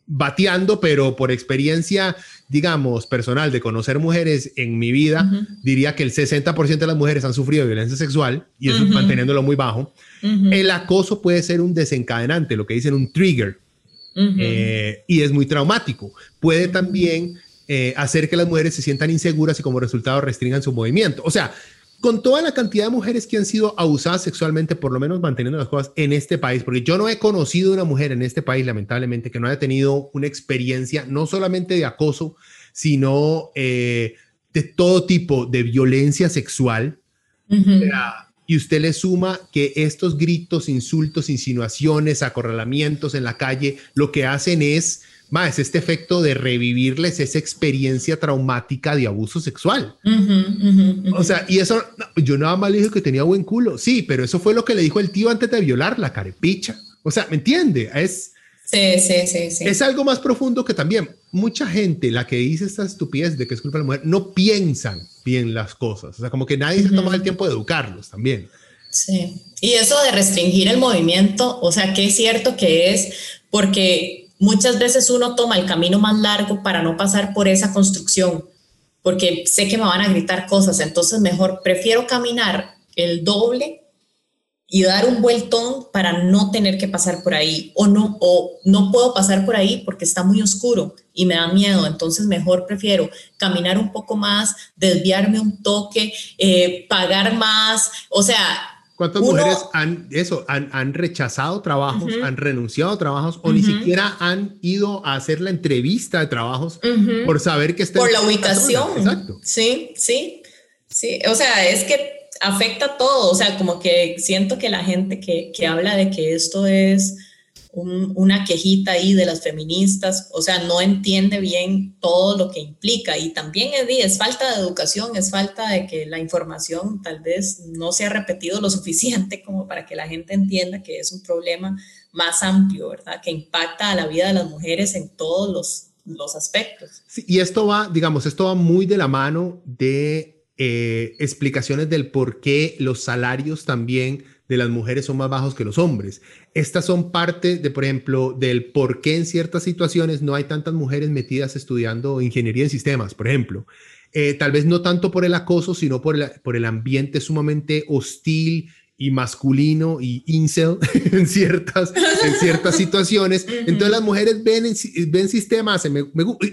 bateando, pero por experiencia, digamos, personal de conocer mujeres en mi vida, diría que el 60% de las mujeres han sufrido violencia sexual y eso manteniéndolo muy bajo. El acoso puede ser un desencadenante, lo que dicen un trigger, eh, y es muy traumático. Puede también eh, hacer que las mujeres se sientan inseguras y como resultado restringan su movimiento. O sea, con toda la cantidad de mujeres que han sido abusadas sexualmente, por lo menos manteniendo las cosas en este país, porque yo no he conocido una mujer en este país, lamentablemente, que no haya tenido una experiencia no solamente de acoso, sino eh, de todo tipo de violencia sexual, y usted le suma que estos gritos, insultos, insinuaciones, acorralamientos en la calle, lo que hacen es más este efecto de revivirles esa experiencia traumática de abuso sexual. O sea, y eso, yo nada más le dije que tenía buen culo. Sí, pero eso fue lo que le dijo el tío antes de violarla, carepicha. O sea, ¿me entiende? Es, sí, sí, sí, sí. Es algo más profundo que también mucha gente, la que dice esta estupidez de que es culpa de la mujer, no piensan bien las cosas. O sea, como que nadie se toma el tiempo de educarlos también. Sí. Y eso de restringir el movimiento, o sea, que es cierto que es porque muchas veces uno toma el camino más largo para no pasar por esa construcción, porque sé que me van a gritar cosas, entonces mejor prefiero caminar el doble y dar un vueltón para no tener que pasar por ahí o no o no puedo pasar por ahí porque está muy oscuro y me da miedo entonces mejor prefiero caminar un poco más desviarme un toque eh, pagar más o sea ¿Cuántas mujeres han, eso, han, rechazado trabajos, han renunciado a trabajos o ni siquiera han ido a hacer la entrevista de trabajos por saber que está Por la ubicación. Exacto. Sí, sí, sí. O sea, es que afecta todo. O sea, como que siento que la gente que, que habla de que esto es una quejita ahí de las feministas, o sea, no entiende bien todo lo que implica y también es, es falta de educación, es falta de que la información tal vez no se ha repetido lo <laughs> suficiente como para que la gente entienda que es un problema más amplio, ¿verdad? Que impacta a la vida de las mujeres en todos los, aspectos. y esto va, digamos, esto va muy de la mano de eh, explicaciones del por qué los salarios también de las mujeres son más bajos que los hombres. Estas son parte de, por ejemplo, del por qué en ciertas situaciones no hay tantas mujeres metidas estudiando ingeniería en sistemas, por ejemplo. Eh, tal vez no tanto por el acoso, sino por el, por el ambiente sumamente hostil y masculino y incel <laughs> en ciertas, en ciertas situaciones. Entonces las mujeres ven, ven sistemas, me,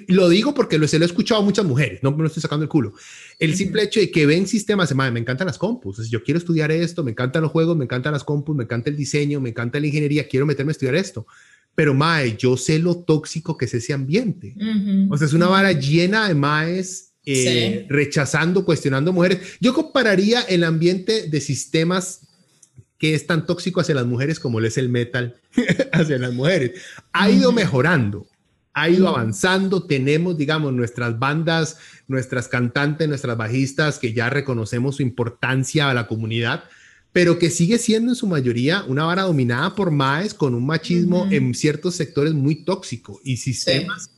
lo digo porque lo, se lo he escuchado a muchas mujeres, no me lo estoy sacando el culo. El simple hecho de que ven sistemas, me, me encantan las compus, yo quiero estudiar esto, me encantan los juegos, me encantan las compus, me encanta el diseño, me encanta la ingeniería, quiero meterme a estudiar esto. Pero mae, yo sé lo tóxico que es ese ambiente. O sea, es una vara llena de maes eh, rechazando, cuestionando mujeres. Yo compararía el ambiente de sistemas que es tan tóxico hacia las mujeres como lo es el metal <laughs> hacia las mujeres. Ha ido mejorando, ha ido avanzando, tenemos, digamos, nuestras bandas, nuestras cantantes, nuestras bajistas, que ya reconocemos su importancia a la comunidad, pero que sigue siendo en su mayoría una vara dominada por maes con un machismo en ciertos sectores muy tóxico y sistemas.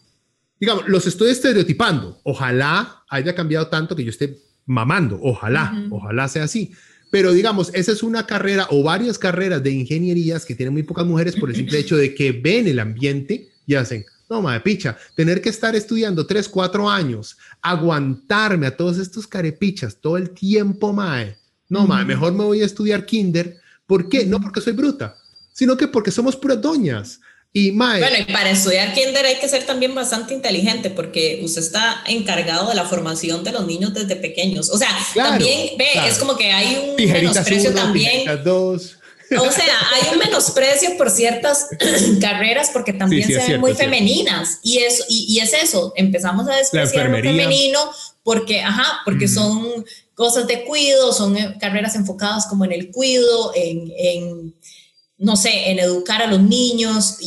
Digamos, los estoy estereotipando. Ojalá haya cambiado tanto que yo esté mamando. Ojalá, ojalá sea así pero digamos, esa es una carrera o varias carreras de ingenierías que tienen muy pocas mujeres por el simple hecho de que ven el ambiente y hacen, no, madre picha, tener que estar estudiando tres, cuatro años, aguantarme a todos estos carepichas todo el tiempo, mae. No, madre, mejor me voy a estudiar kinder. ¿Por qué? No porque soy bruta, sino que porque somos puras doñas. Y Bueno, y para estudiar kinder hay que ser también bastante inteligente porque usted está encargado de la formación de los niños desde pequeños. O sea, también ve, es como que hay un menosprecio también. Dos. O sea, hay un menosprecio por ciertas <clears throat> carreras porque también se ven muy femeninas y eso y, es eso, empezamos a despreciar lo femenino porque ajá, porque son cosas de cuido, son eh, carreras enfocadas como en el cuido, en, en no sé, en educar a los niños.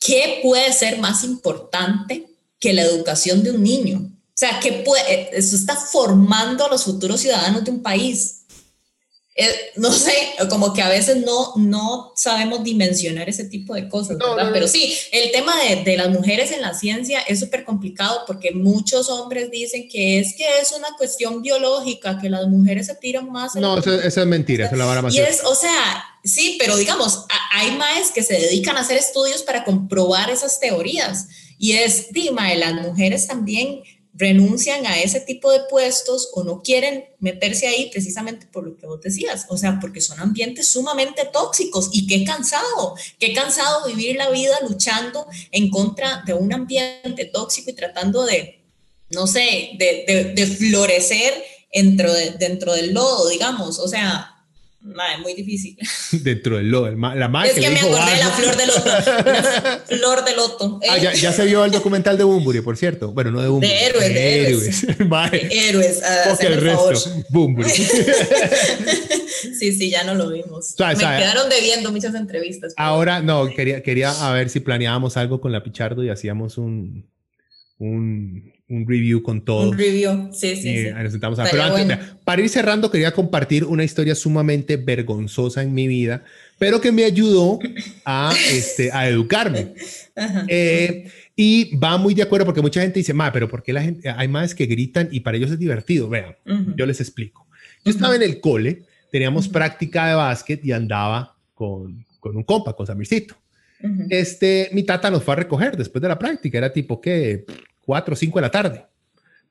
¿Qué puede ser más importante que la educación de un niño? O sea, ¿qué puede, eso está formando a los futuros ciudadanos de un país. Eh, no sé, como que a veces no, no sabemos dimensionar ese tipo de cosas, ¿verdad? Pero sí, el tema de, de, las mujeres en la ciencia es súper complicado porque muchos hombres dicen que es que es una cuestión biológica, que las mujeres se tiran más. No, eso, es mentira, eso la vara más. Y es, o sea, sí, pero digamos, hay más que se dedican a hacer estudios para comprobar esas teorías. Y es, dime, las mujeres también renuncian a ese tipo de puestos o no quieren meterse ahí precisamente por lo que vos decías, o sea, porque son ambientes sumamente tóxicos. Y qué cansado, qué cansado vivir la vida luchando en contra de un ambiente tóxico y tratando de, no sé, de, de, florecer dentro, de, dentro del lodo, digamos, o sea, Es muy difícil. <laughs> Dentro del lodo, la madre Es que, me acordé de la flor de loto. <laughs> Flor de loto. Ah, ya, ya, se vio el documental de Bumburi, por cierto. Bueno, no de Bumburi. De héroes, de héroes. De héroes. <laughs> Porque el resto, Bumburi. sí, sí, ya no lo vimos. me quedaron debiendo muchas entrevistas. Ahora, no, quería, quería a ver si planeábamos algo con la Pichardo y hacíamos un, un un review con todo. Un review, sí, sí. sí. Nos sentamos a... Pero antes, para ir cerrando, quería compartir una historia sumamente vergonzosa en mi vida, pero que me ayudó a, este, a educarme. <laughs> Eh, y va muy de acuerdo porque mucha gente dice, ma, pero ¿por qué la gente, hay más que gritan y para ellos es divertido? Vean, yo les explico. Yo estaba en el cole, teníamos práctica de básquet y andaba con, con un compa, con Samircito. Este, mi tata nos fue a recoger después de la práctica, era tipo que 4 o 5 de la tarde.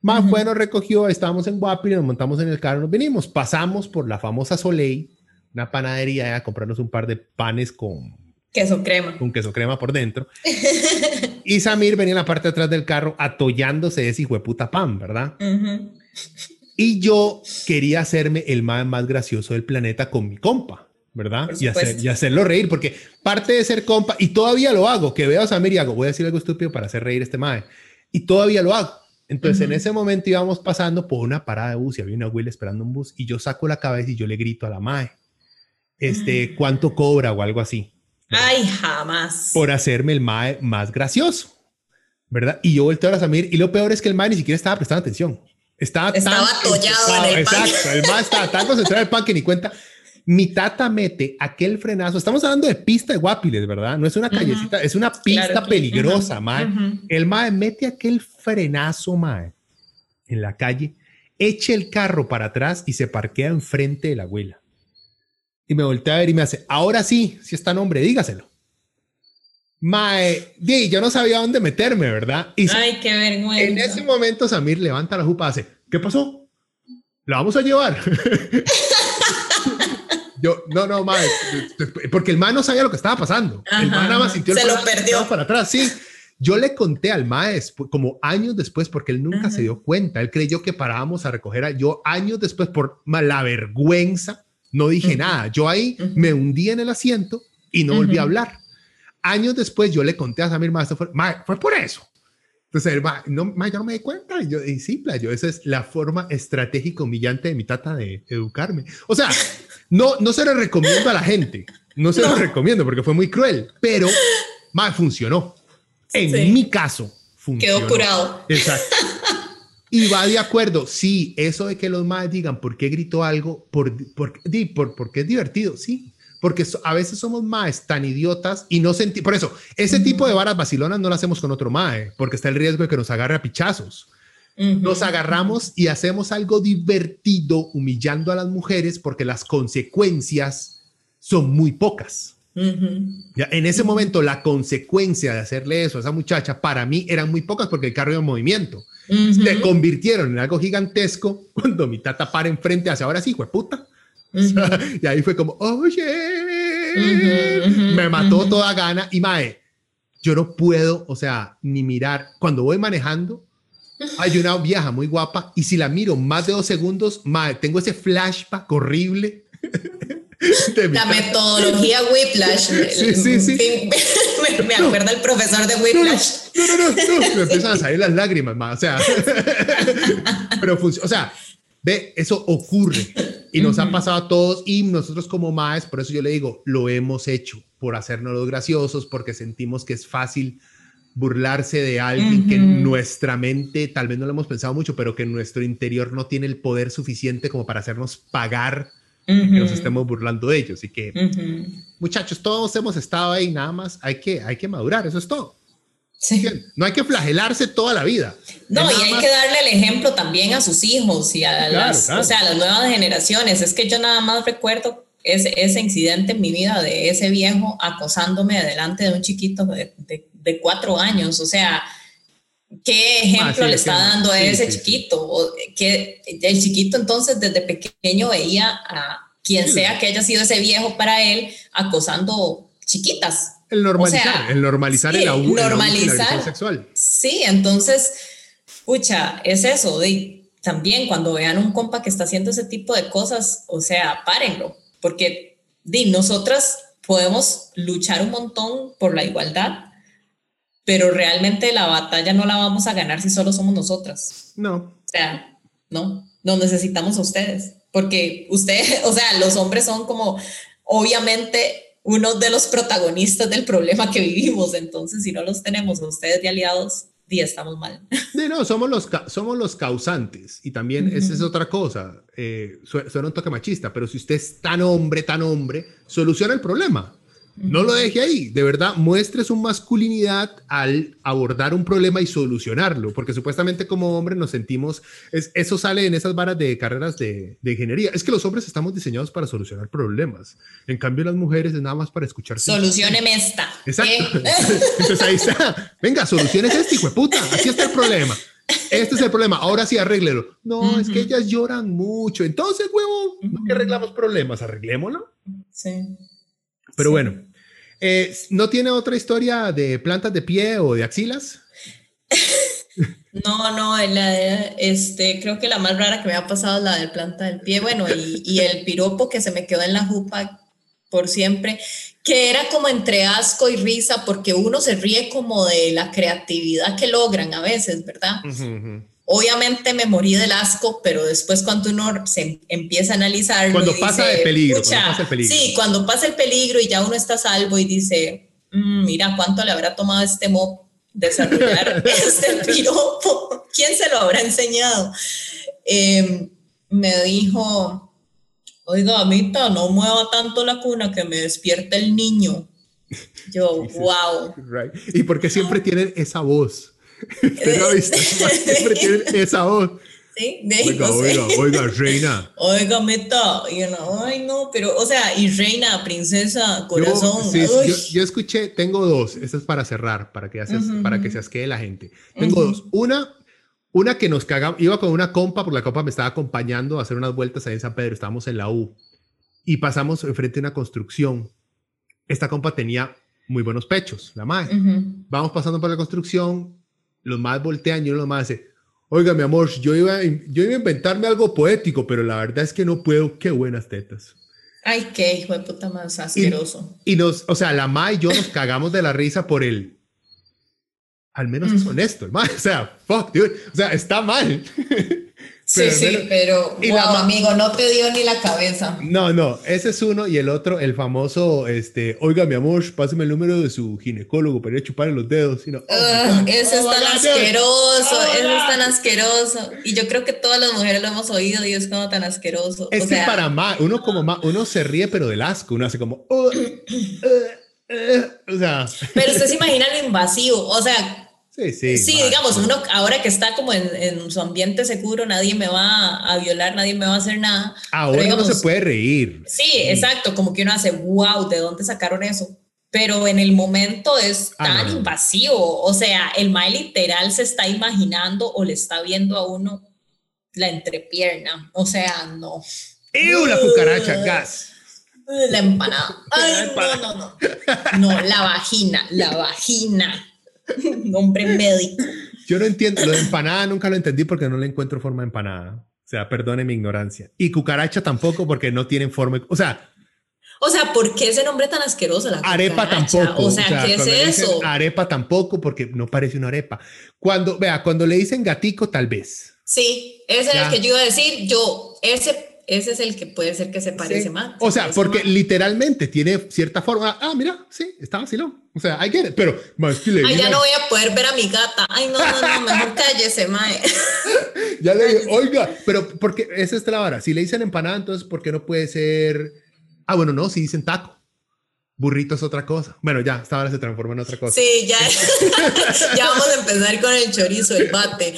Más bueno recogió, estábamos en Guapi, nos montamos en el carro, nos venimos, pasamos por la famosa Soleil, una panadería, a comprarnos un par de panes con queso crema. Con queso crema por dentro. <laughs> y Samir venía en la parte de atrás del carro atollándose ese hijo de puta pan, ¿verdad? Y yo quería hacerme el más, más gracioso del planeta con mi compa. ¿verdad? Y, y, hacerlo reír, porque parte de ser compa, y todavía lo hago, que veo a Samir y hago, voy a decir algo estúpido para hacer reír a este mae y todavía lo hago. Entonces, en ese momento íbamos pasando por una parada de bus y había una Will esperando un bus y yo saco la cabeza y yo le grito a la mae, este, ¿cuánto cobra o algo así? Ay, jamás. Por hacerme el mae más gracioso, ¿verdad? Y yo volteo a Samir y lo peor es que el mae ni siquiera estaba prestando atención. Estaba, estaba atollado en el pan. Exacto, el mae estaba tan concentrado en el pan que ni cuenta. Mi tata mete aquel frenazo. Estamos hablando de pista de Guapiles, ¿verdad? No es una callecita, es una pista peligrosa, mae. El mae mete aquel frenazo, mae, en la calle, echa el carro para atrás y se parquea enfrente de la abuela. Y me voltea a ver y me hace, ahora sí, si está nombre, dígaselo. Mae, di, yo no sabía dónde meterme, ¿verdad? Y Ay, qué vergüenza. En ese momento Samir levanta la jupa y hace, ¿qué pasó? ¿La vamos a llevar? <laughs> Yo, no, no, mae, porque el mae no sabía lo que estaba pasando. el mae nada más sintió Se lo perdió. Para atrás, sí. Yo le conté al mae como años después, porque él nunca se dio cuenta. Él creyó que parábamos a recoger a yo años después por la vergüenza. No dije nada. Yo ahí me hundí en el asiento y no volví a hablar. Años después yo le conté a Samir, mae, fue, fue por eso. Entonces, no, yo no me di cuenta. Y yo, y sí, playo, esa es la forma estratégica humillante de mi tata de educarme. O sea, no, no se lo recomiendo a la gente. No se lo recomiendo porque fue muy cruel, pero más funcionó. En mi caso, funcionó. Quedó curado. Exacto. Y va de acuerdo, sí, eso de que los más digan por qué gritó algo, por, por, por, porque es divertido, sí, porque a veces somos más tan idiotas y no senti por eso, ese tipo de varas vacilonas no las hacemos con otro mae, porque está el riesgo de que nos agarre a pichazos. Nos agarramos y hacemos algo divertido humillando a las mujeres porque las consecuencias son muy pocas. ya, en ese momento la consecuencia de hacerle eso a esa muchacha para mí eran muy pocas porque el carro iba en movimiento. Se convirtieron en algo gigantesco <laughs> cuando mi tata para enfrente hacia ahora sí, hijo de puta. y ahí fue como, oye, me mató toda gana y mae, yo no puedo, o sea, ni mirar. Cuando voy manejando, hay una vieja muy guapa y si la miro más de dos segundos, madre, tengo ese flashback horrible. <laughs> la metodología Whiplash. Sí, sí, sí. <laughs> me, acuerda el profesor de Whiplash. No, no, no, me empiezan a salir las lágrimas, ma. o sea, <laughs> pero o sea, ve, eso ocurre y nos ha pasado a todos y nosotros como maes, por eso yo le digo, lo hemos hecho por hacernos los graciosos, porque sentimos que es fácil burlarse de alguien que en nuestra mente tal vez no lo hemos pensado mucho, pero que en nuestro interior no tiene el poder suficiente como para hacernos pagar que nos estemos burlando de ellos. Y que, muchachos, todos hemos estado ahí, nada más hay que, hay que madurar, eso es todo. No hay que flagelarse toda la vida. No, y hay que darle el ejemplo también a sus hijos y a las, O sea, a las nuevas generaciones. Es que yo nada más recuerdo ese, ese incidente en mi vida de ese viejo acosándome delante de un chiquito de, de de cuatro años, o sea, ¿qué ejemplo ah, le está dando a ese chiquito? O que el chiquito entonces desde pequeño veía a quien sea que haya sido ese viejo para él acosando chiquitas. El normalizar, el normalizar el, abuso, normalizar, sexual. Sí, entonces, pucha, es eso, de, también cuando vean un compa que está haciendo ese tipo de cosas, o sea, párenlo, porque di, nosotras podemos luchar un montón por la igualdad, pero realmente la batalla no la vamos a ganar si solo somos nosotras. No. O sea, no, no necesitamos a ustedes, porque ustedes, <laughs> o sea, los hombres son como, obviamente, uno de los protagonistas del problema que vivimos, entonces si no los tenemos a ustedes de aliados, día estamos mal. <laughs> no, somos los, somos los causantes y también esa es otra cosa, eh, suena un toque machista, pero si usted es tan hombre, tan hombre, soluciona el problema. No lo deje ahí, de verdad, muestre su masculinidad al abordar un problema y solucionarlo, porque supuestamente como hombre nos sentimos, es, eso sale en esas varas de carreras de, ingeniería, es que los hombres estamos diseñados para solucionar problemas, en cambio las mujeres es nada más para escuchar. Solucioneme esta. Exacto. <laughs> Entonces ahí está, venga, soluciones este, hijo de puta, aquí está el problema. Este es el problema, ahora sí arréglelo. No, es que ellas lloran mucho, entonces, huevo, no que arreglamos problemas, arreglémoslo. Sí. Pero bueno, eh, ¿no tiene otra historia de plantas de pie o de axilas? <laughs> No, no, la este, creo que la más rara que me ha pasado es la de planta del pie, bueno, y, y, el piropo que se me quedó en la jupa por siempre, que era como entre asco y risa, porque uno se ríe como de la creatividad que logran a veces, ¿verdad? Obviamente me morí del asco, pero después cuando uno se empieza a analizar... Cuando, pasa el peligro, pasa el peligro. Sí, cuando pasa el peligro y ya uno está salvo y dice, mm, mira cuánto le habrá tomado este mop desarrollar <laughs> este piropo. ¿Quién se lo habrá enseñado? Em, me dijo, oiga, amita, no mueva tanto la cuna que me despierte el niño. Yo, <laughs> wow. Y porque siempre tienen esa voz. Siempre <laughs> tiene esa voz. Sí, oiga, oiga, oiga, reina. Oiga, meta. Y ay, no, pero, o sea, y reina, princesa, corazón. Yo, yo, escuché, tengo dos. Esta es para cerrar, para que, para que se asquee la gente. Tengo dos. Una, una que nos caga, iba con una compa, porque la compa me estaba acompañando a hacer unas vueltas ahí en San Pedro. Estábamos en la U y pasamos enfrente de una construcción. Esta compa tenía muy buenos pechos, la madre. Vamos pasando por la construcción, los más voltean y uno más hace, oiga, mi amor, yo iba, yo iba a inventarme algo poético, pero la verdad es que no puedo, qué buenas tetas. Ay, qué hijo de puta más asqueroso. Y, nos, o sea, la Ma y yo nos cagamos de la risa por él. Al menos es honesto, el Ma. <laughs> O sea, fuck, dude. O sea, está mal. <laughs> sí, sí, pero y amigo, no te dio ni la cabeza. No, no, ese es uno y el otro, el famoso, este, oiga, mi amor, pásame el número de su ginecólogo para ir a chuparle los dedos. no, oh, ese es tan asqueroso, ese es tan asqueroso. Y yo creo que todas las mujeres lo hemos oído y es como tan asqueroso. Es que para más, uno como más, uno se ríe pero del asco, uno hace como, oh, uh, uh", o sea. Pero usted se <laughs> imagina lo invasivo, o sea, Sí, sí. Sí, digamos, uno ahora que está como en, en, su ambiente seguro, nadie me va a violar, nadie me va a hacer nada. Ahora no se puede reír. Sí, exacto, como que uno hace, wow, ¿de dónde sacaron eso? Pero en el momento es ah, tan invasivo, o sea, el mal literal se está imaginando o le está viendo a uno la entrepierna, o sea, no. ¡Ew, la cucaracha, gas! La empanada. <laughs> Ay, no, no, no. No, la vagina, la vagina. <laughs> Nombre médico. Yo no entiendo, lo de empanada nunca lo entendí porque no le encuentro forma de empanada. O sea, perdone mi ignorancia. Y cucaracha tampoco porque no tienen forma. O sea. O sea, ¿por qué ese nombre tan asqueroso? La arepa tampoco. O sea, ¿qué es eso? Arepa tampoco porque no parece una arepa. Cuando, vea, cuando le dicen gatico, tal vez. Sí, ese es el que yo iba a decir. Yo, ese ese es el que puede ser que se parece más. O sea, porque literalmente tiene cierta forma. Ah, mira, sí, está vacilón. O sea, hay que pero más que le Ay, ya no voy a poder ver a mi gata. Ay, no, no, no, mejor <laughs> cállese, mae. ya le digo, oiga, pero porque esa es la vara. Si le dicen empanada, entonces, ¿por qué no puede ser? Ah, bueno, no, si dicen taco. Burrito es otra cosa. Bueno, ya, esta hora se transforma en otra cosa. Sí, ya. <laughs> ya vamos a empezar con el chorizo, el bate,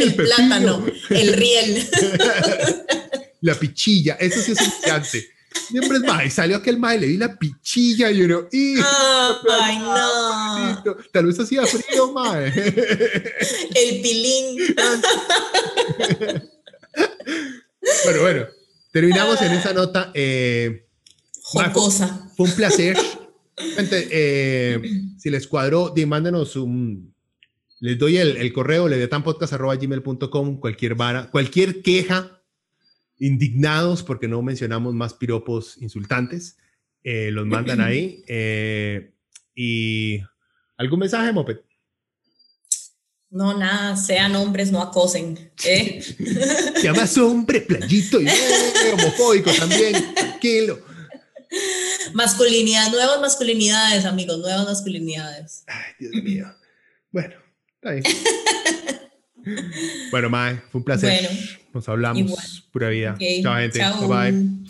el, plátano, el riel. <laughs> la pichilla, eso sí es importante. Siempre <laughs> es más, y salió aquel mae, le di la pichilla y yo, ¡ay, no! Tal vez hacía frío, mae. <laughs> El pilín. <laughs> bueno, bueno, terminamos en esa nota. Eh, Jocosa. Fue un placer. Eh, si les cuadró, mándenos un. Les doy el, el correo, le de tanpodcast.gmail.com, cualquier vara, cualquier queja indignados porque no mencionamos más piropos insultantes. Eh, los mandan ahí. <clears throat> Eh, y ¿algún mensaje, Moped? No, nada, sean hombres, no acosen. ¿eh? Se llama hombre, playito y homofóbico también, tranquilo. Masculinidad, nuevas masculinidades, amigos, nuevas masculinidades. Ay, Dios mío. Bueno, está bien. <laughs> bueno, Mae, fue un placer. Nos hablamos. Pura vida. chao, gente. Bye bye.